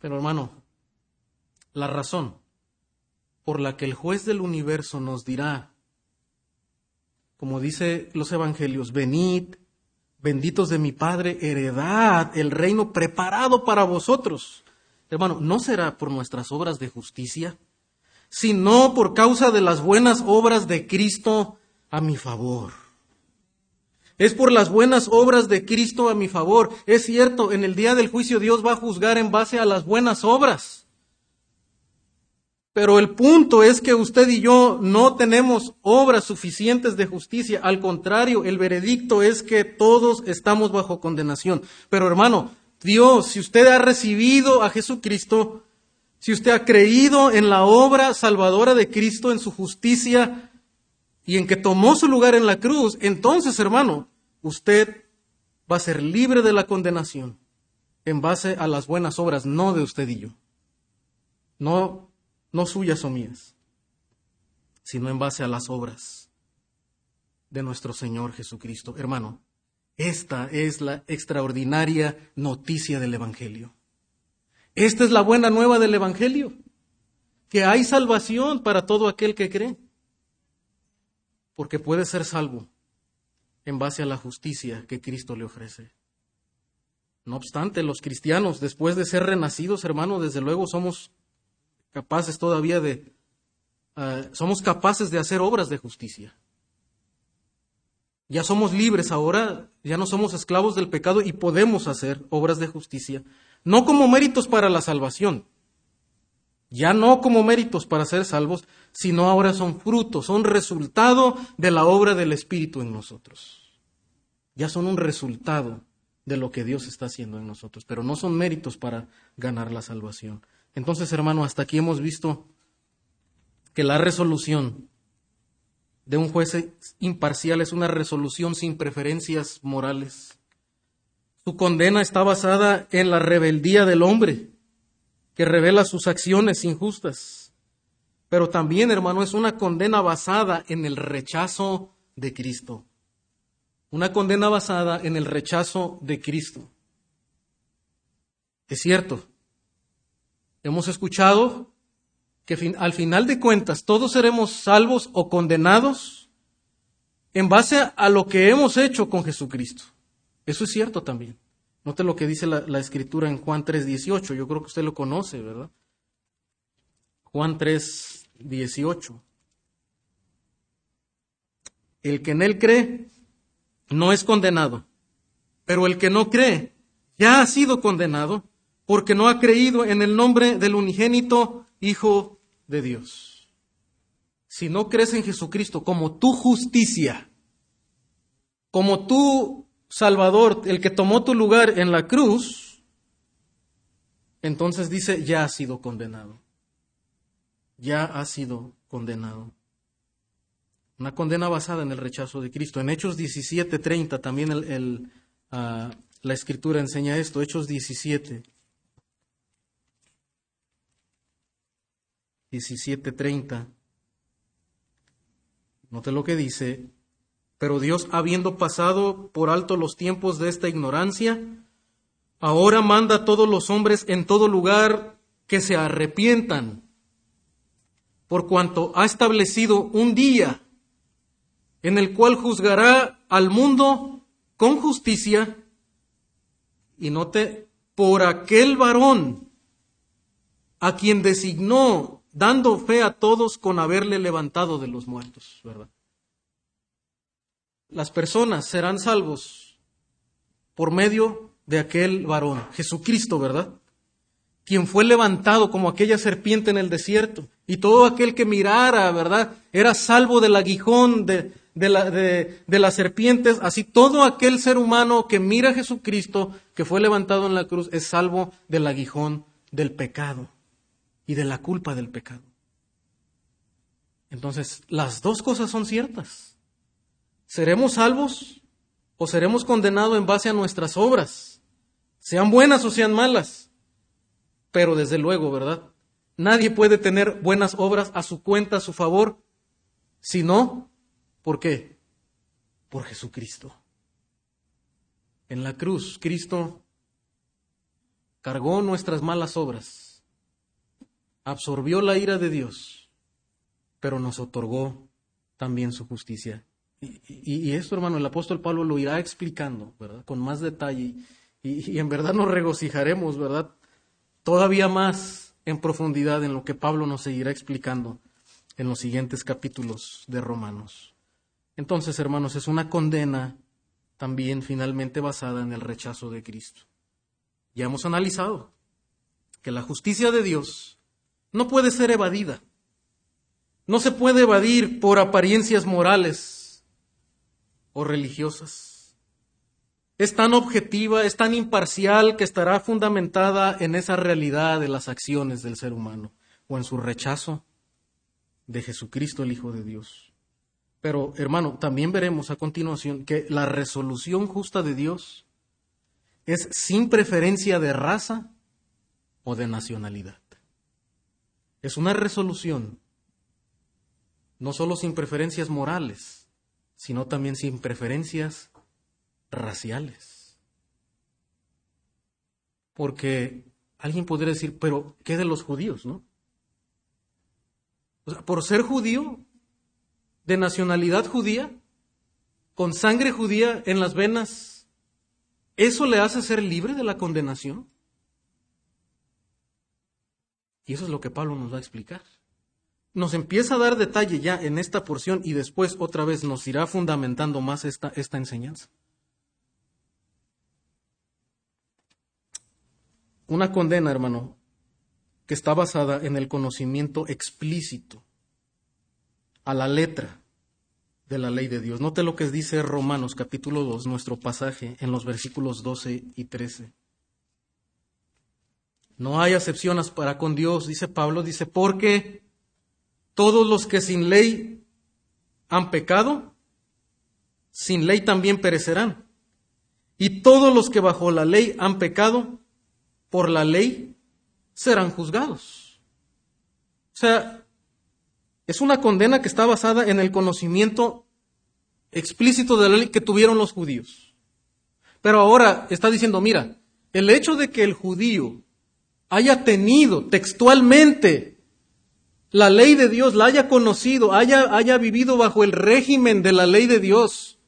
Pero hermano, la razón por la que el juez del universo nos dirá, como dice los evangelios, venid, benditos de mi Padre, heredad el reino preparado para vosotros. Hermano, no será por nuestras obras de justicia, sino por causa de las buenas obras de Cristo a mi favor. Es por las buenas obras de Cristo a mi favor. Es cierto, en el día del juicio Dios va a juzgar en base a las buenas obras. Pero el punto es que usted y yo no tenemos obras suficientes de justicia. Al contrario, el veredicto es que todos estamos bajo condenación. Pero hermano, Dios, si usted ha recibido a Jesucristo, si usted ha creído en la obra salvadora de Cristo, en su justicia y en que tomó su lugar en la cruz, entonces, hermano, usted va a ser libre de la condenación en base a las buenas obras, no de usted y yo. No no suyas o mías, sino en base a las obras de nuestro Señor Jesucristo. Hermano, esta es la extraordinaria noticia del Evangelio. Esta es la buena nueva del Evangelio, que hay salvación para todo aquel que cree, porque puede ser salvo en base a la justicia que Cristo le ofrece. No obstante, los cristianos, después de ser renacidos, hermano, desde luego somos capaces todavía de, ah, somos capaces de hacer obras de justicia. Ya somos libres ahora, ya no somos esclavos del pecado y podemos hacer obras de justicia, no como méritos para la salvación, ya no como méritos para ser salvos, sino ahora son frutos, son resultado de la obra del Espíritu en nosotros. Ya son un resultado de lo que Dios está haciendo en nosotros, pero no son méritos para ganar la salvación. Entonces, hermano, hasta aquí hemos visto que la resolución de un juez imparcial es una resolución sin preferencias morales. Su condena está basada en la rebeldía del hombre, que revela sus acciones injustas. Pero también, hermano, es una condena basada en el rechazo de Cristo. Una condena basada en el rechazo de Cristo. Es cierto, Hemos escuchado que al final de cuentas todos seremos salvos o condenados en base a lo que hemos hecho con Jesucristo. Eso es cierto también. Note lo que dice la, escritura en Juan 3:18. Yo creo que usted lo conoce, ¿verdad? Juan 3:18. El que en él cree no es condenado, pero el que no cree ya ha sido condenado porque no ha creído en el nombre del unigénito Hijo de Dios. Si no crees en Jesucristo como tu justicia, como tu Salvador, el que tomó tu lugar en la cruz, entonces dice, ya ha sido condenado. Ya ha sido condenado. Una condena basada en el rechazo de Cristo. En Hechos 17:30 también el, ah, la escritura enseña esto. Hechos 17. 17:30. Note lo que dice, pero Dios habiendo pasado por alto los tiempos de esta ignorancia, ahora manda a todos los hombres en todo lugar que se arrepientan, por cuanto ha establecido un día en el cual juzgará al mundo con justicia, y note, por aquel varón a quien designó dando fe a todos con haberle levantado de los muertos, ¿verdad? Las personas serán salvos por medio de aquel varón, Jesucristo, ¿verdad? Quien fue levantado como aquella serpiente en el desierto. Y todo aquel que mirara, ¿verdad? Era salvo del aguijón de, de, de las serpientes. Así todo aquel ser humano que mira a Jesucristo, que fue levantado en la cruz, es salvo del aguijón del pecado y de la culpa del pecado. Entonces, las dos cosas son ciertas. ¿Seremos salvos o seremos condenados en base a nuestras obras? Sean buenas o sean malas. Pero desde luego, ¿verdad? Nadie puede tener buenas obras a su cuenta, a su favor, si no, ¿por qué? Por Jesucristo. En la cruz, Cristo cargó nuestras malas obras absorbió la ira de Dios, pero nos otorgó también su justicia. Y, esto, hermano, el apóstol Pablo lo irá explicando, ¿verdad? Con más detalle. Y, en verdad nos regocijaremos, ¿verdad? Todavía más en profundidad en lo que Pablo nos seguirá explicando en los siguientes capítulos de Romanos. Entonces, hermanos, es una condena también finalmente basada en el rechazo de Cristo. Ya hemos analizado que la justicia de Dios no puede ser evadida. No se puede evadir por apariencias morales o religiosas. Es tan objetiva, es tan imparcial que estará fundamentada en esa realidad de las acciones del ser humano o en su rechazo de Jesucristo el Hijo de Dios. Pero, hermano, también veremos a continuación que la resolución justa de Dios es sin preferencia de raza o de nacionalidad. Es una resolución no solo sin preferencias morales, sino también sin preferencias raciales. Porque alguien podría decir, pero ¿qué de los judíos, no? O sea, por ser judío, de nacionalidad judía, con sangre judía en las venas, ¿eso le hace ser libre de la condenación? Y eso es lo que Pablo nos va a explicar. Nos empieza a dar detalle ya en esta porción y después otra vez nos irá fundamentando más esta, esta enseñanza. Una condena, hermano, que está basada en el conocimiento explícito, a la letra de la ley de Dios. Note lo que dice Romanos capítulo 2, nuestro pasaje, en los versículos 12 y 13. No hay acepciones para con Dios, dice Pablo, dice, porque todos los que sin ley han pecado, sin ley también perecerán. Y todos los que bajo la ley han pecado, por la ley serán juzgados. O sea, es una condena que está basada en el conocimiento explícito de la ley que tuvieron los judíos. Pero ahora está diciendo, mira, el hecho de que el judío haya tenido textualmente la ley de Dios, la haya conocido, haya, haya vivido bajo el régimen de la ley de Dios,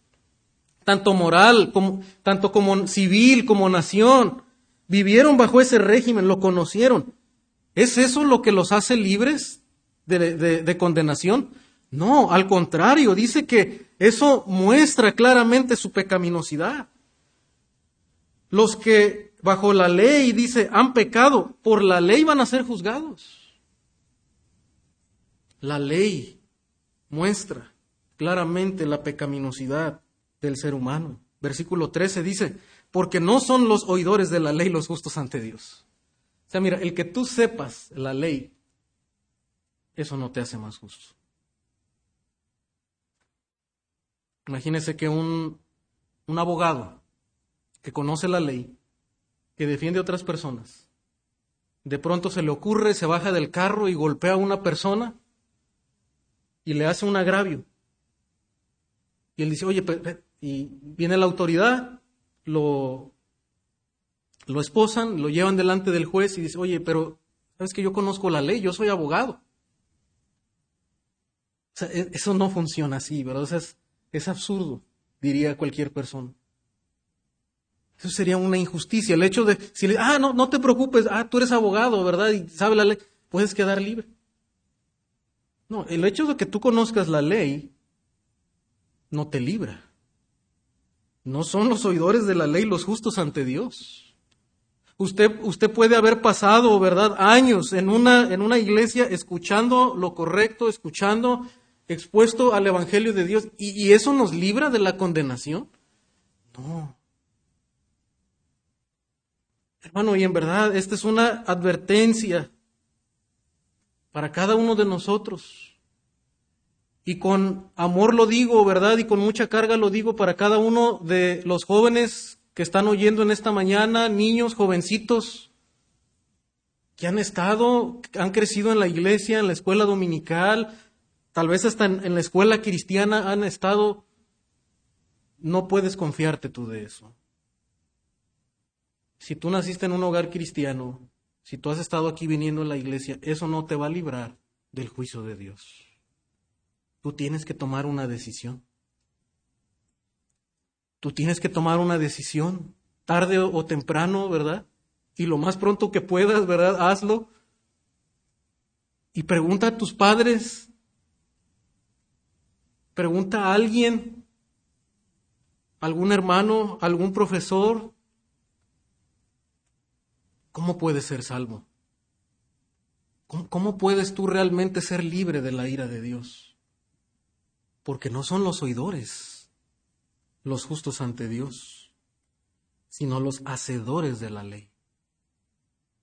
tanto moral, como, tanto como civil, como nación, vivieron bajo ese régimen, lo conocieron. ¿Es eso lo que los hace libres de, de condenación? No, al contrario, dice que eso muestra claramente su pecaminosidad. Los que bajo la ley, dice, han pecado, por la ley van a ser juzgados. La ley muestra claramente la pecaminosidad del ser humano. Versículo 13 dice, porque no son los oidores de la ley los justos ante Dios. O sea, mira, el que tú sepas la ley, eso no te hace más justo. Imagínese que un, un abogado que conoce la ley, que defiende a otras personas, de pronto se le ocurre, se baja del carro y golpea a una persona y le hace un agravio. Y él dice, oye, y viene la autoridad, lo, lo esposan, lo llevan delante del juez y dice, oye, pero sabes que yo conozco la ley, yo soy abogado. O sea, e, eso no funciona así, ¿verdad? Es, es absurdo, diría cualquier persona. Eso sería una injusticia. El hecho de, si le, ah, no, no te preocupes, ah, tú eres abogado, ¿verdad? Y sabes la ley, puedes quedar libre. No, el hecho de que tú conozcas la ley no te libra. No son los oidores de la ley los justos ante Dios. Usted, usted puede haber pasado, ¿verdad?, años en una, en una iglesia escuchando lo correcto, escuchando, expuesto al Evangelio de Dios, y, y eso nos libra de la condenación. No. Hermano, y en verdad, esta es una advertencia para cada uno de nosotros. Y con amor lo digo, ¿verdad? Y con mucha carga lo digo para cada uno de los jóvenes que están oyendo en esta mañana, niños, jovencitos, que han estado, han crecido en la iglesia, en la escuela dominical, tal vez hasta en, la escuela cristiana han estado. No puedes confiarte tú de eso. Si tú naciste en un hogar cristiano, si tú has estado aquí viniendo a la iglesia, eso no te va a librar del juicio de Dios. Tú tienes que tomar una decisión. Tú tienes que tomar una decisión, tarde o temprano, ¿verdad? Y lo más pronto que puedas, ¿verdad? Hazlo. Y pregunta a tus padres, pregunta a alguien, algún hermano, algún profesor, ¿cómo puedes ser salvo? ¿Cómo, puedes tú realmente ser libre de la ira de Dios? Porque no son los oidores los justos ante Dios, sino los hacedores de la ley,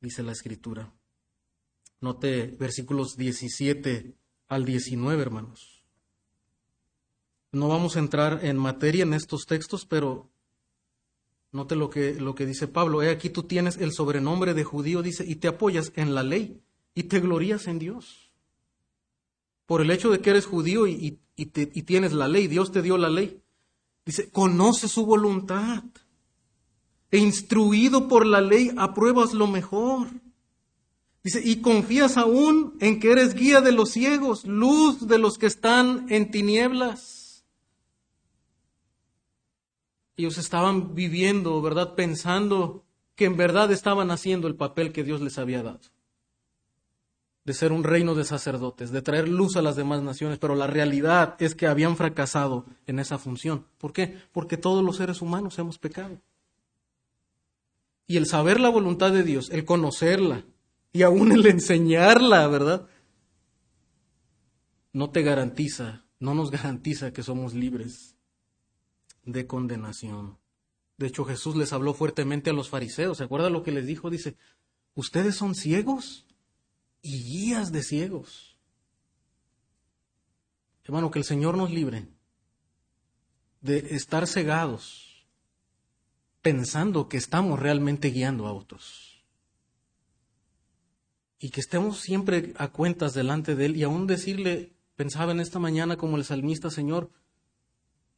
dice la Escritura. Note versículos 17 al 19, hermanos. No vamos a entrar en materia en estos textos, pero note lo que, lo que dice Pablo. He aquí tú tienes el sobrenombre de judío, dice, y te apoyas en la ley y te glorías en Dios. Por el hecho de que eres judío y, y, tienes la ley, Dios te dio la ley. Dice, conoce su voluntad. E instruido por la ley, apruebas lo mejor. Dice, y confías aún en que eres guía de los ciegos, luz de los que están en tinieblas. Ellos estaban viviendo, ¿verdad? Pensando que en verdad estaban haciendo el papel que Dios les había dado. De ser un reino de sacerdotes, de traer luz a las demás naciones, pero la realidad es que habían fracasado en esa función. ¿Por qué? Porque todos los seres humanos hemos pecado. Y el saber la voluntad de Dios, el conocerla y aún el enseñarla, ¿verdad? No te garantiza, no nos garantiza que somos libres de condenación. De hecho, Jesús les habló fuertemente a los fariseos. ¿Se acuerda lo que les dijo? Dice, ustedes son ciegos y guías de ciegos. Hermano, que el Señor nos libre de estar cegados pensando que estamos realmente guiando a otros. Y que estemos siempre a cuentas delante de Él y aún decirle, pensaba en esta mañana como el salmista, Señor,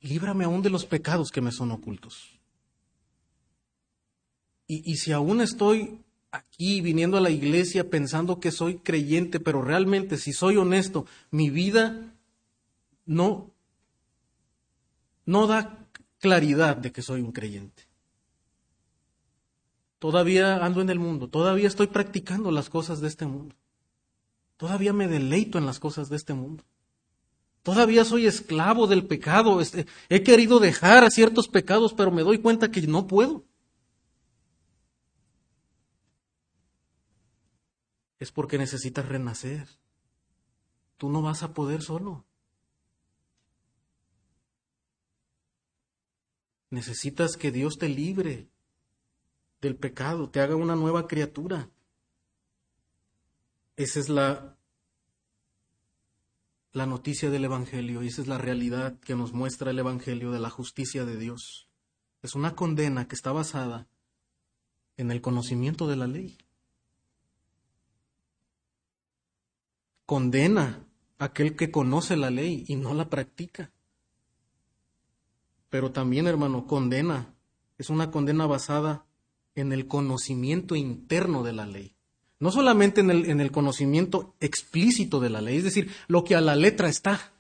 líbrame aún de los pecados que me son ocultos. Y, y, si aún estoy aquí viniendo a la iglesia pensando que soy creyente, pero realmente si soy honesto, mi vida no, no da claridad de que soy un creyente. Todavía ando en el mundo, todavía estoy practicando las cosas de este mundo. Todavía me deleito en las cosas de este mundo. Todavía soy esclavo del pecado. Este, he querido dejar a ciertos pecados, pero me doy cuenta que no puedo. Es porque necesitas renacer. Tú no vas a poder solo. Necesitas que Dios te libre del pecado, te haga una nueva criatura. Esa es la la noticia del Evangelio y esa es la realidad que nos muestra el Evangelio de la justicia de Dios. Es una condena que está basada en el conocimiento de la ley. Condena a aquel que conoce la ley y no la practica. Pero también, hermano, condena. Es una condena basada en el conocimiento interno de la ley. No solamente en el, en el conocimiento explícito de la ley, es decir, lo que a la letra está.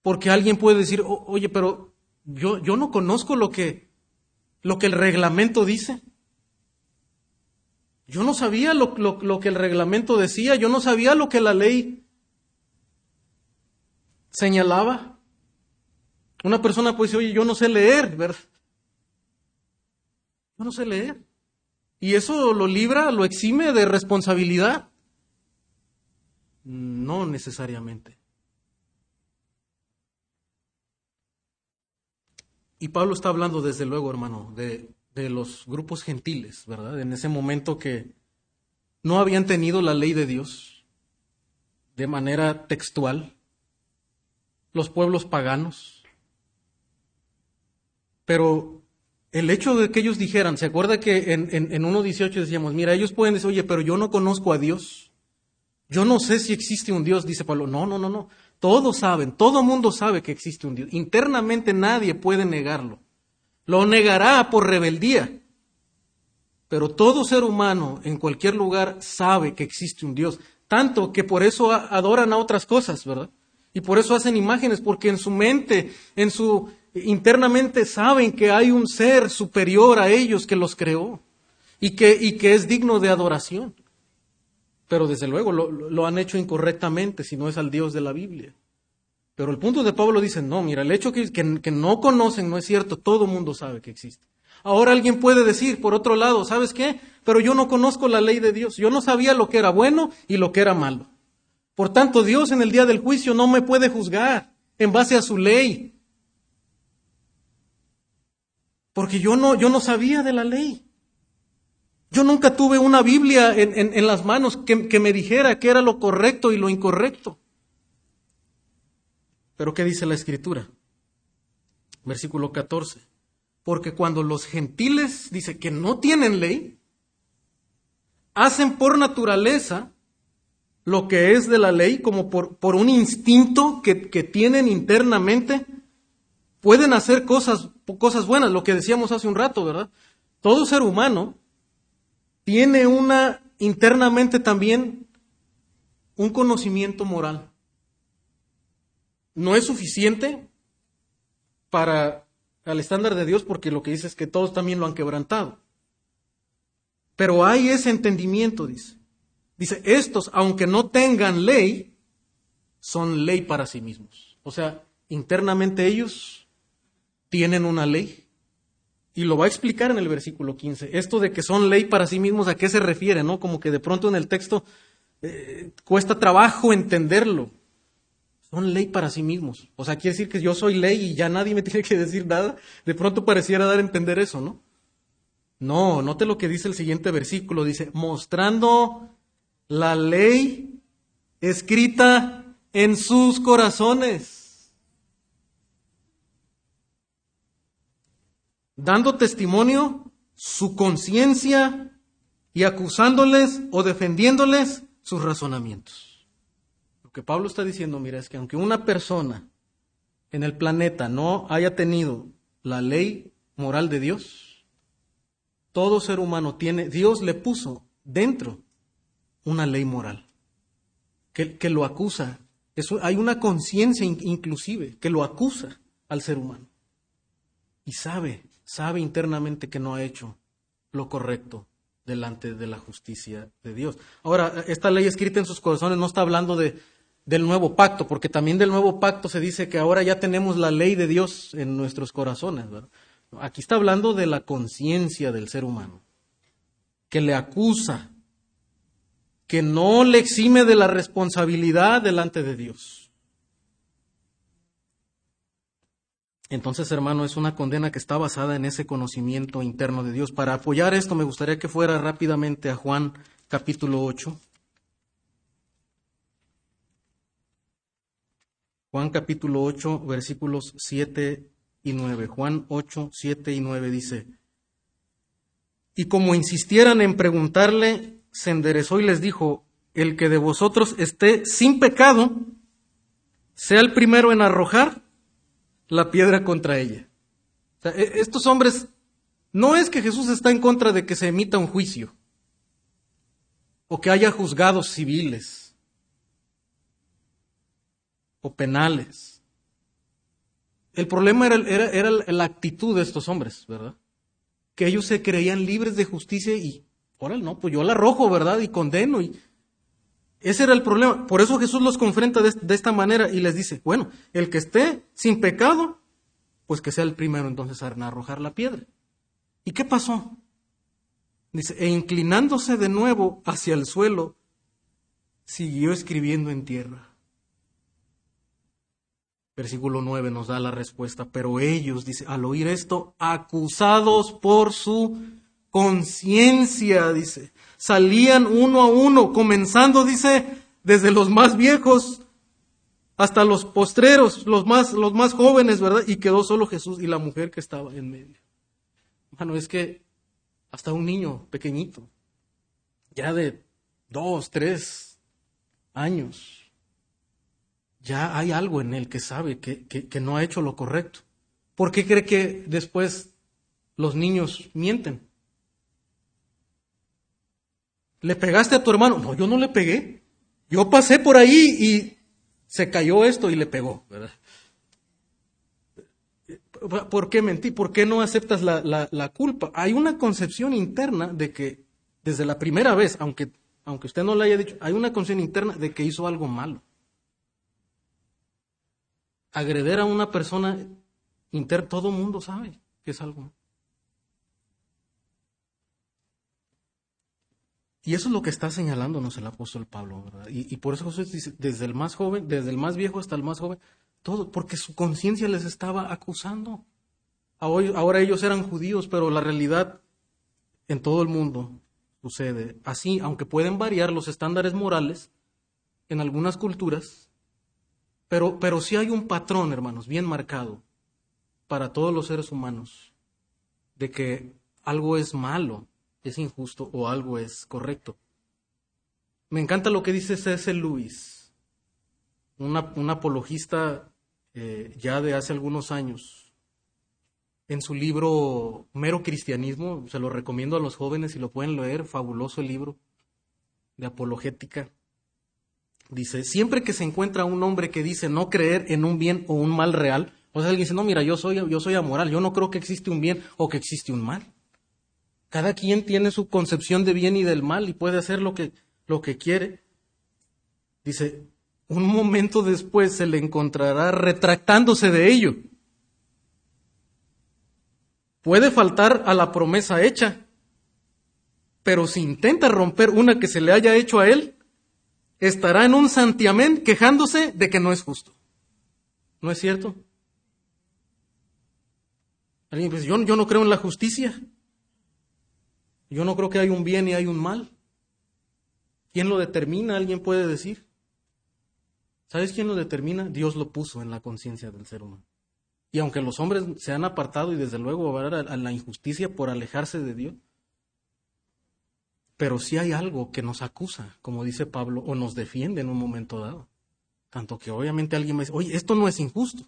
Porque alguien puede decir, oye, pero yo, yo no conozco lo que, lo que el reglamento dice. Yo no sabía lo, lo, que el reglamento decía, yo no sabía lo que la ley señalaba. Una persona puede decir, oye, yo no sé leer, ¿verdad? Yo no sé leer. ¿Y eso lo libra, lo exime de responsabilidad? No necesariamente. Y Pablo está hablando desde luego, hermano, de, de, los grupos gentiles, ¿verdad? En ese momento que no habían tenido la ley de Dios de manera textual, los pueblos paganos, pero el hecho de que ellos dijeran, ¿se acuerda que en, en, en 1.18 decíamos, mira, ellos pueden decir, oye, pero yo no conozco a Dios? Yo no sé si existe un Dios, dice Pablo. No, no, no, no. Todos saben, todo mundo sabe que existe un Dios. Internamente nadie puede negarlo. Lo negará por rebeldía. Pero todo ser humano en cualquier lugar sabe que existe un Dios. Tanto que por eso adoran a otras cosas, ¿verdad? Y por eso hacen imágenes, porque en su mente, en su internamente saben que hay un ser superior a ellos que los creó y que, y que es digno de adoración. Pero desde luego lo, lo, han hecho incorrectamente si no es al Dios de la Biblia. Pero el punto de Pablo dice, no, mira, el hecho que, que, que no conocen no es cierto, todo mundo sabe que existe. Ahora alguien puede decir, por otro lado, ¿sabes qué? Pero yo no conozco la ley de Dios, yo no sabía lo que era bueno y lo que era malo. Por tanto, Dios en el día del juicio no me puede juzgar en base a su ley. Porque yo no, yo no sabía de la ley. Yo nunca tuve una Biblia en, en, las manos que, que me dijera qué era lo correcto y lo incorrecto. Pero ¿qué dice la escritura? Versículo 14. Porque cuando los gentiles, dice, que no tienen ley, hacen por naturaleza lo que es de la ley, como por, por un instinto que, que, tienen internamente, pueden hacer cosas, cosas buenas, lo que decíamos hace un rato, ¿verdad? Todo ser humano tiene una internamente también un conocimiento moral. No es suficiente para al estándar de Dios porque lo que dice es que todos también lo han quebrantado. Pero hay ese entendimiento, dice. Dice, estos, aunque no tengan ley, son ley para sí mismos. O sea, internamente ellos tienen una ley. Y lo va a explicar en el versículo 15. Esto de que son ley para sí mismos, ¿a qué se refiere? ¿No? Como que de pronto en el texto eh, cuesta trabajo entenderlo son ley para sí mismos. O sea, quiere decir que yo soy ley y ya nadie me tiene que decir nada. De pronto pareciera dar a entender eso, ¿no? No, note lo que dice el siguiente versículo. Dice, mostrando la ley escrita en sus corazones. Dando testimonio su conciencia y acusándoles o defendiéndoles sus razonamientos que Pablo está diciendo, mira, es que aunque una persona en el planeta no haya tenido la ley moral de Dios, todo ser humano tiene, Dios le puso dentro una ley moral que, que lo acusa. Eso, hay una conciencia inclusive que lo acusa al ser humano. Y sabe, sabe internamente que no ha hecho lo correcto delante de la justicia de Dios. Ahora, esta ley escrita en sus corazones no está hablando de, del nuevo pacto, porque también del nuevo pacto se dice que ahora ya tenemos la ley de Dios en nuestros corazones. Aquí está hablando de la conciencia del ser humano, que le acusa, que no le exime de la responsabilidad delante de Dios. Entonces, hermano, es una condena que está basada en ese conocimiento interno de Dios. Para apoyar esto, me gustaría que fuera rápidamente a Juan capítulo 8. Juan capítulo 8, versículos 7 y 9. Juan 8, 7 y 9 dice, y como insistieran en preguntarle, se enderezó y les dijo, el que de vosotros esté sin pecado, sea el primero en arrojar la piedra contra ella. E, estos hombres, no es que Jesús está en contra de que se emita un juicio o que haya juzgados civiles penales. El problema era, era, era la actitud de estos hombres, ¿verdad? Que ellos se creían libres de justicia y, órale, no, pues yo la arrojo, ¿verdad? Y condeno. Y... Ese era el problema. Por eso Jesús los confronta de, esta manera y les dice, bueno, el que esté sin pecado, pues que sea el primero entonces a arrojar la piedra. ¿Y qué pasó? Dice, e inclinándose de nuevo hacia el suelo, siguió escribiendo en tierra. Versículo 9 nos da la respuesta, pero ellos, dice, al oír esto, acusados por su conciencia, dice, salían uno a uno, comenzando, dice, desde los más viejos hasta los postreros, los más, los más jóvenes, ¿verdad? Y quedó solo Jesús y la mujer que estaba en medio. Bueno, es que hasta un niño pequeñito, ya de dos, tres años, ya hay algo en él que sabe que, que, no ha hecho lo correcto. ¿Por qué cree que después los niños mienten? ¿Le pegaste a tu hermano? No, yo no le pegué. Yo pasé por ahí y se cayó esto y le pegó. ¿Por qué mentí? ¿Por qué no aceptas la, la, culpa? Hay una concepción interna de que desde la primera vez, aunque, aunque usted no le haya dicho, hay una concepción interna de que hizo algo malo. agreder a una persona inter, todo mundo sabe que es algo. Y eso es lo que está señalándonos el apóstol Pablo, ¿verdad? Y, por eso Jesús dice, desde el más joven, desde el más viejo hasta el más joven, todo, porque su conciencia les estaba acusando. Ahora ellos eran judíos, pero la realidad en todo el mundo sucede así, aunque pueden variar los estándares morales en algunas culturas, pero, pero sí hay un patrón, hermanos, bien marcado para todos los seres humanos, de que algo es malo, es injusto o algo es correcto. Me encanta lo que dice C.S. Lewis, un apologista eh, ya de hace algunos años. En su libro Mero Cristianismo, se lo recomiendo a los jóvenes si lo pueden leer, fabuloso el libro de apologética. Dice, siempre que se encuentra un hombre que dice no creer en un bien o un mal real, o sea, alguien dice, no, mira, yo soy, yo soy amoral, yo no creo que existe un bien o que existe un mal. Cada quien tiene su concepción de bien y del mal y puede hacer lo que, lo que quiere. Dice, un momento después se le encontrará retractándose de ello. Puede faltar a la promesa hecha, pero si intenta romper una que se le haya hecho a él, estará en un santiamén quejándose de que no es justo. ¿No es cierto? Alguien dice, yo, yo no creo en la justicia. Yo no creo que hay un bien y hay un mal. ¿Quién lo determina? Alguien puede decir. ¿Sabes quién lo determina? Dios lo puso en la conciencia del ser humano. Y aunque los hombres se han apartado y desde luego a, la injusticia por alejarse de Dios, pero si hay algo que nos acusa, como dice Pablo, o nos defiende en un momento dado. Tanto que obviamente alguien me dice, oye, esto no es injusto.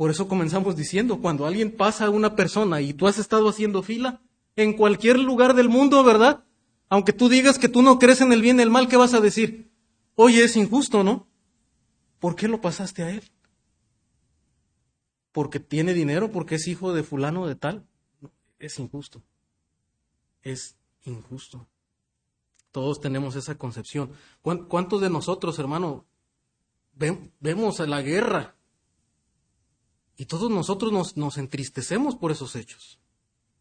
Por eso comenzamos diciendo, cuando alguien pasa a una persona y tú has estado haciendo fila, en cualquier lugar del mundo, ¿verdad? Aunque tú digas que tú no crees en el bien y el mal, ¿qué vas a decir? Oye, es injusto, ¿no? ¿Por qué lo pasaste a él? ¿Porque tiene dinero? ¿Porque es hijo de fulano de tal? Es injusto. Es injusto. Todos tenemos esa concepción. ¿Cuántos de nosotros, hermano, vemos la guerra? Y todos nosotros nos, entristecemos por esos hechos.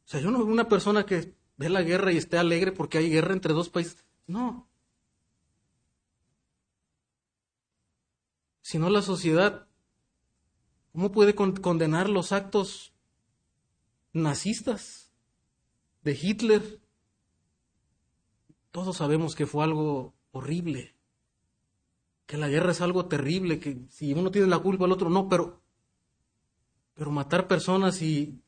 O sea, yo no veo una persona que ve la guerra y esté alegre porque hay guerra entre dos países. No, sino la sociedad. ¿Cómo puede condenar los actos nazistas de Hitler? Todos sabemos que fue algo horrible, que la guerra es algo terrible, que si uno tiene la culpa, el otro no, pero, pero matar personas y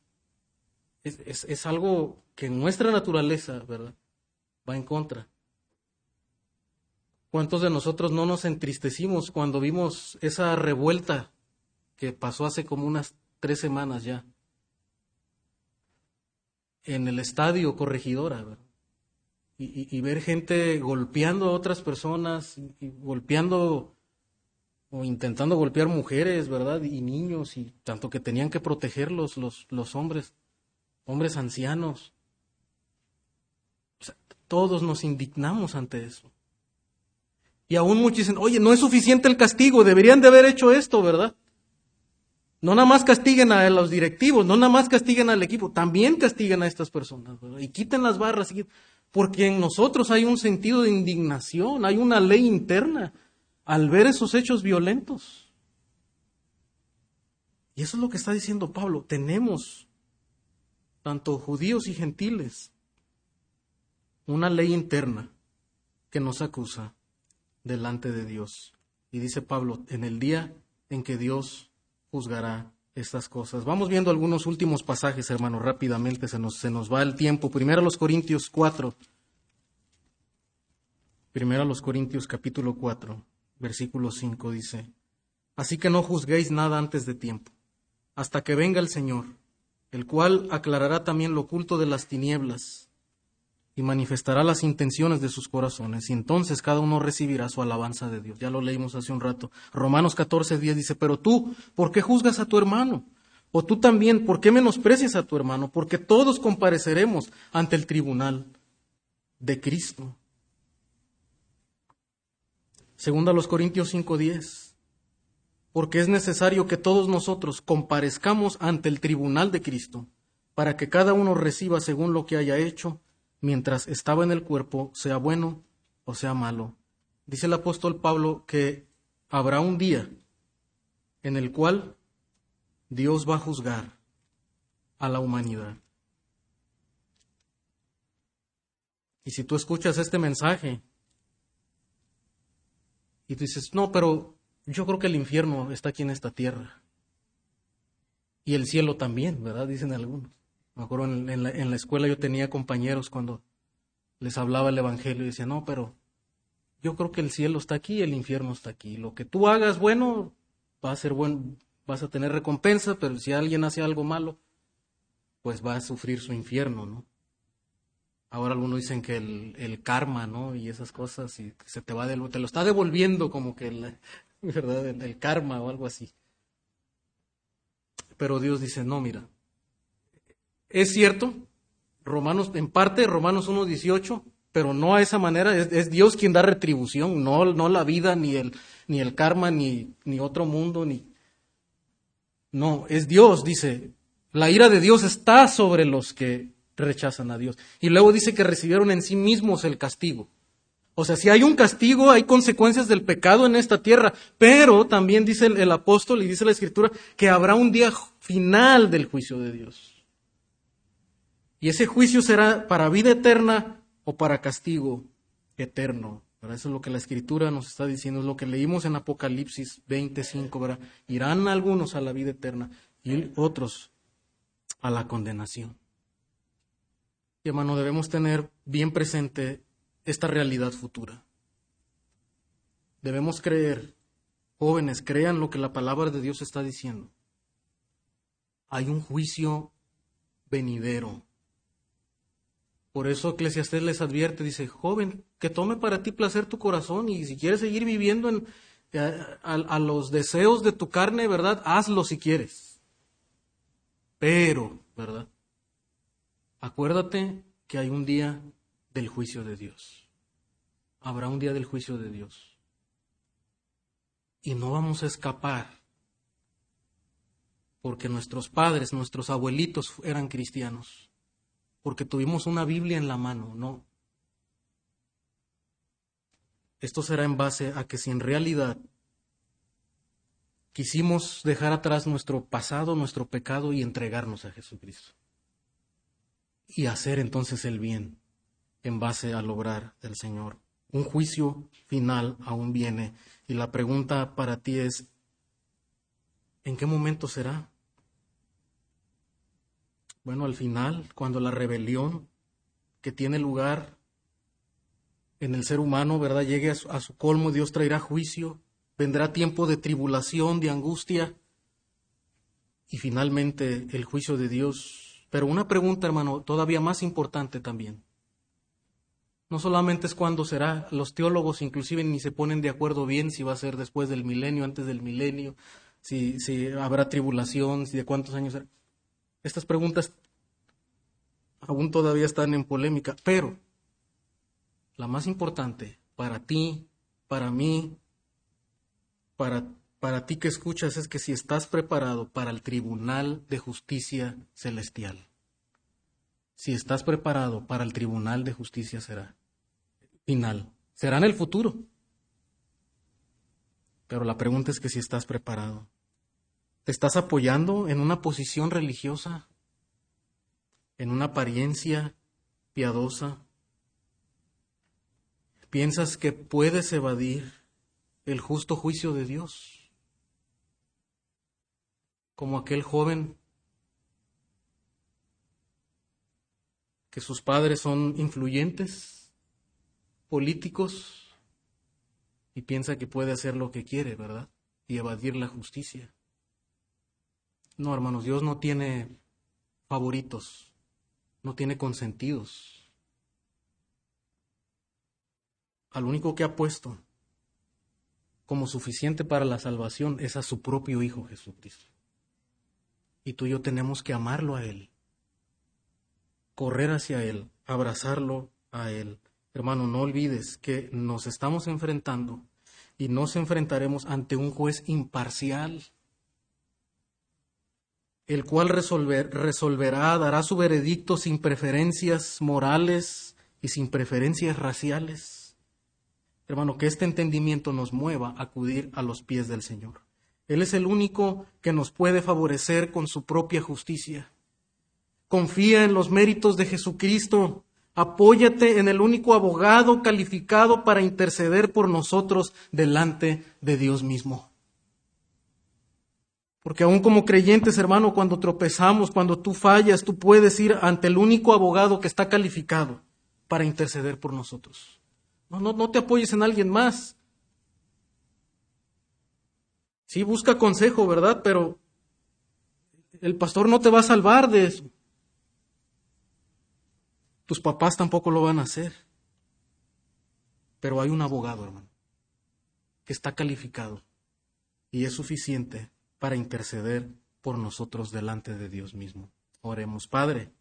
es, es algo que en nuestra naturaleza, ¿verdad? Va en contra. ¿Cuántos de nosotros no nos entristecimos cuando vimos esa revuelta que pasó hace como unas tres semanas ya en el estadio Corregidora? Y, ver gente golpeando a otras personas, y golpeando o intentando golpear mujeres, ¿verdad? Y niños, y tanto que tenían que protegerlos los, los hombres, hombres ancianos. todos nos indignamos ante eso. Y aún muchos dicen, oye, no es suficiente el castigo, deberían de haber hecho esto, ¿verdad? No nada más castiguen a los directivos, no nada más castiguen al equipo, también castiguen a estas personas, ¿verdad? Y quiten las barras, porque en nosotros hay un sentido de indignación, hay una ley interna al ver esos hechos violentos. Y eso es lo que está diciendo Pablo, tenemos, tanto judíos y gentiles, una ley interna que nos acusa delante de Dios. Y dice Pablo, en el día en que Dios juzgará estas cosas. Vamos viendo algunos últimos pasajes, hermanos, rápidamente, se nos, se nos va el tiempo. Primero a los Corintios 4. Primero a los Corintios capítulo 4, versículo 5 dice, Así que no juzguéis nada antes de tiempo, hasta que venga el Señor, el cual aclarará también lo oculto de las tinieblas y manifestará las intenciones de sus corazones, y entonces cada uno recibirá su alabanza de Dios. Ya lo leímos hace un rato. Romanos 14, 10 dice, pero tú, ¿por qué juzgas a tu hermano? O tú también, ¿por qué menosprecias a tu hermano? Porque todos compareceremos ante el tribunal de Cristo. Segunda los Corintios 5, 10. porque es necesario que todos nosotros comparezcamos ante el tribunal de Cristo, para que cada uno reciba según lo que haya hecho, mientras estaba en el cuerpo, sea bueno o sea malo. Dice el apóstol Pablo que habrá un día en el cual Dios va a juzgar a la humanidad. Y si tú escuchas este mensaje y dices, no, pero yo creo que el infierno está aquí en esta tierra. Y el cielo también, ¿verdad? Dicen algunos. Me acuerdo en, la, en la escuela yo tenía compañeros cuando les hablaba el Evangelio y decía, no, pero yo creo que el cielo está aquí y el infierno está aquí. Lo que tú hagas bueno, va a ser bueno, vas a tener recompensa, pero si alguien hace algo malo, pues va a sufrir su infierno, ¿no? Ahora algunos dicen que el, karma, ¿no? Y esas cosas, y se te va te lo está devolviendo como que el, ¿verdad? El, karma o algo así. Pero Dios dice, no, mira, es cierto, Romanos, en parte Romanos 1.18, pero no a esa manera, es, Dios quien da retribución, no, no la vida, ni el, ni el karma, ni, ni otro mundo, ni... No, es Dios, dice, la ira de Dios está sobre los que rechazan a Dios. Y luego dice que recibieron en sí mismos el castigo. O sea, si hay un castigo, hay consecuencias del pecado en esta tierra, pero también dice el, apóstol y dice la escritura que habrá un día final del juicio de Dios. Y ese juicio será para vida eterna o para castigo eterno. Eso es lo que la escritura nos está diciendo, es lo que leímos en Apocalipsis 25, ¿verdad? Irán algunos a la vida eterna y otros a la condenación. Y hermano, debemos tener bien presente esta realidad futura. Debemos creer, jóvenes, crean lo que la palabra de Dios está diciendo. Hay un juicio venidero. Por eso Eclesiastés les advierte, dice, joven, que tome para ti placer tu corazón y si quieres seguir viviendo en, eh, a los deseos de tu carne, ¿verdad? Hazlo si quieres. Pero, ¿verdad? Acuérdate que hay un día del juicio de Dios. Habrá un día del juicio de Dios. Y no vamos a escapar porque nuestros padres, nuestros abuelitos eran cristianos, porque tuvimos una Biblia en la mano, no. Esto será en base a que si en realidad quisimos dejar atrás nuestro pasado, nuestro pecado y entregarnos a Jesucristo y hacer entonces el bien en base al obrar del Señor. Un juicio final aún viene y la pregunta para ti es, ¿en qué momento será? Bueno, al final, cuando la rebelión que tiene lugar en el ser humano, ¿verdad? Llegue a su, a su colmo, Dios traerá juicio, vendrá tiempo de tribulación, de angustia y finalmente el juicio de Dios pero una pregunta, hermano, todavía más importante también. No solamente es cuándo será, los teólogos inclusive ni se ponen de acuerdo bien si va a ser después del milenio, antes del milenio, si, si habrá tribulación, si de cuántos años será. Estas preguntas aún todavía están en polémica, pero la más importante para ti, para mí, para para ti que escuchas es que si estás preparado para el tribunal de justicia celestial, si estás preparado para el tribunal de justicia será final, será en el futuro. Pero la pregunta es que si estás preparado. ¿Te estás apoyando en una posición religiosa? ¿En una apariencia piadosa? ¿Piensas que puedes evadir el justo juicio de Dios? Como aquel joven que sus padres son influyentes, políticos, y piensa que puede hacer lo que quiere, ¿verdad? Y evadir la justicia. No, hermanos, Dios no tiene favoritos, no tiene consentidos. Al único que ha puesto como suficiente para la salvación es a su propio Hijo Jesucristo. Y tú y yo tenemos que amarlo a Él, correr hacia Él, abrazarlo a Él. Hermano, no olvides que nos estamos enfrentando y nos enfrentaremos ante un juez imparcial, el cual resolver, resolverá, dará su veredicto sin preferencias morales y sin preferencias raciales. Hermano, que este entendimiento nos mueva a acudir a los pies del Señor. Él es el único que nos puede favorecer con su propia justicia. Confía en los méritos de Jesucristo Apóyate en el único abogado calificado para interceder por nosotros delante de Dios mismo. Porque aún como creyentes, hermano, cuando tropezamos, cuando tú fallas, tú puedes ir ante el único abogado que está calificado para interceder por nosotros. No, no, no te apoyes en alguien más. Sí, busca consejo, ¿verdad? Pero el pastor no te va a salvar de eso. Tus papás tampoco lo van a hacer. Pero hay un abogado, hermano, que está calificado y es suficiente para interceder por nosotros delante de Dios mismo. Oremos, Padre.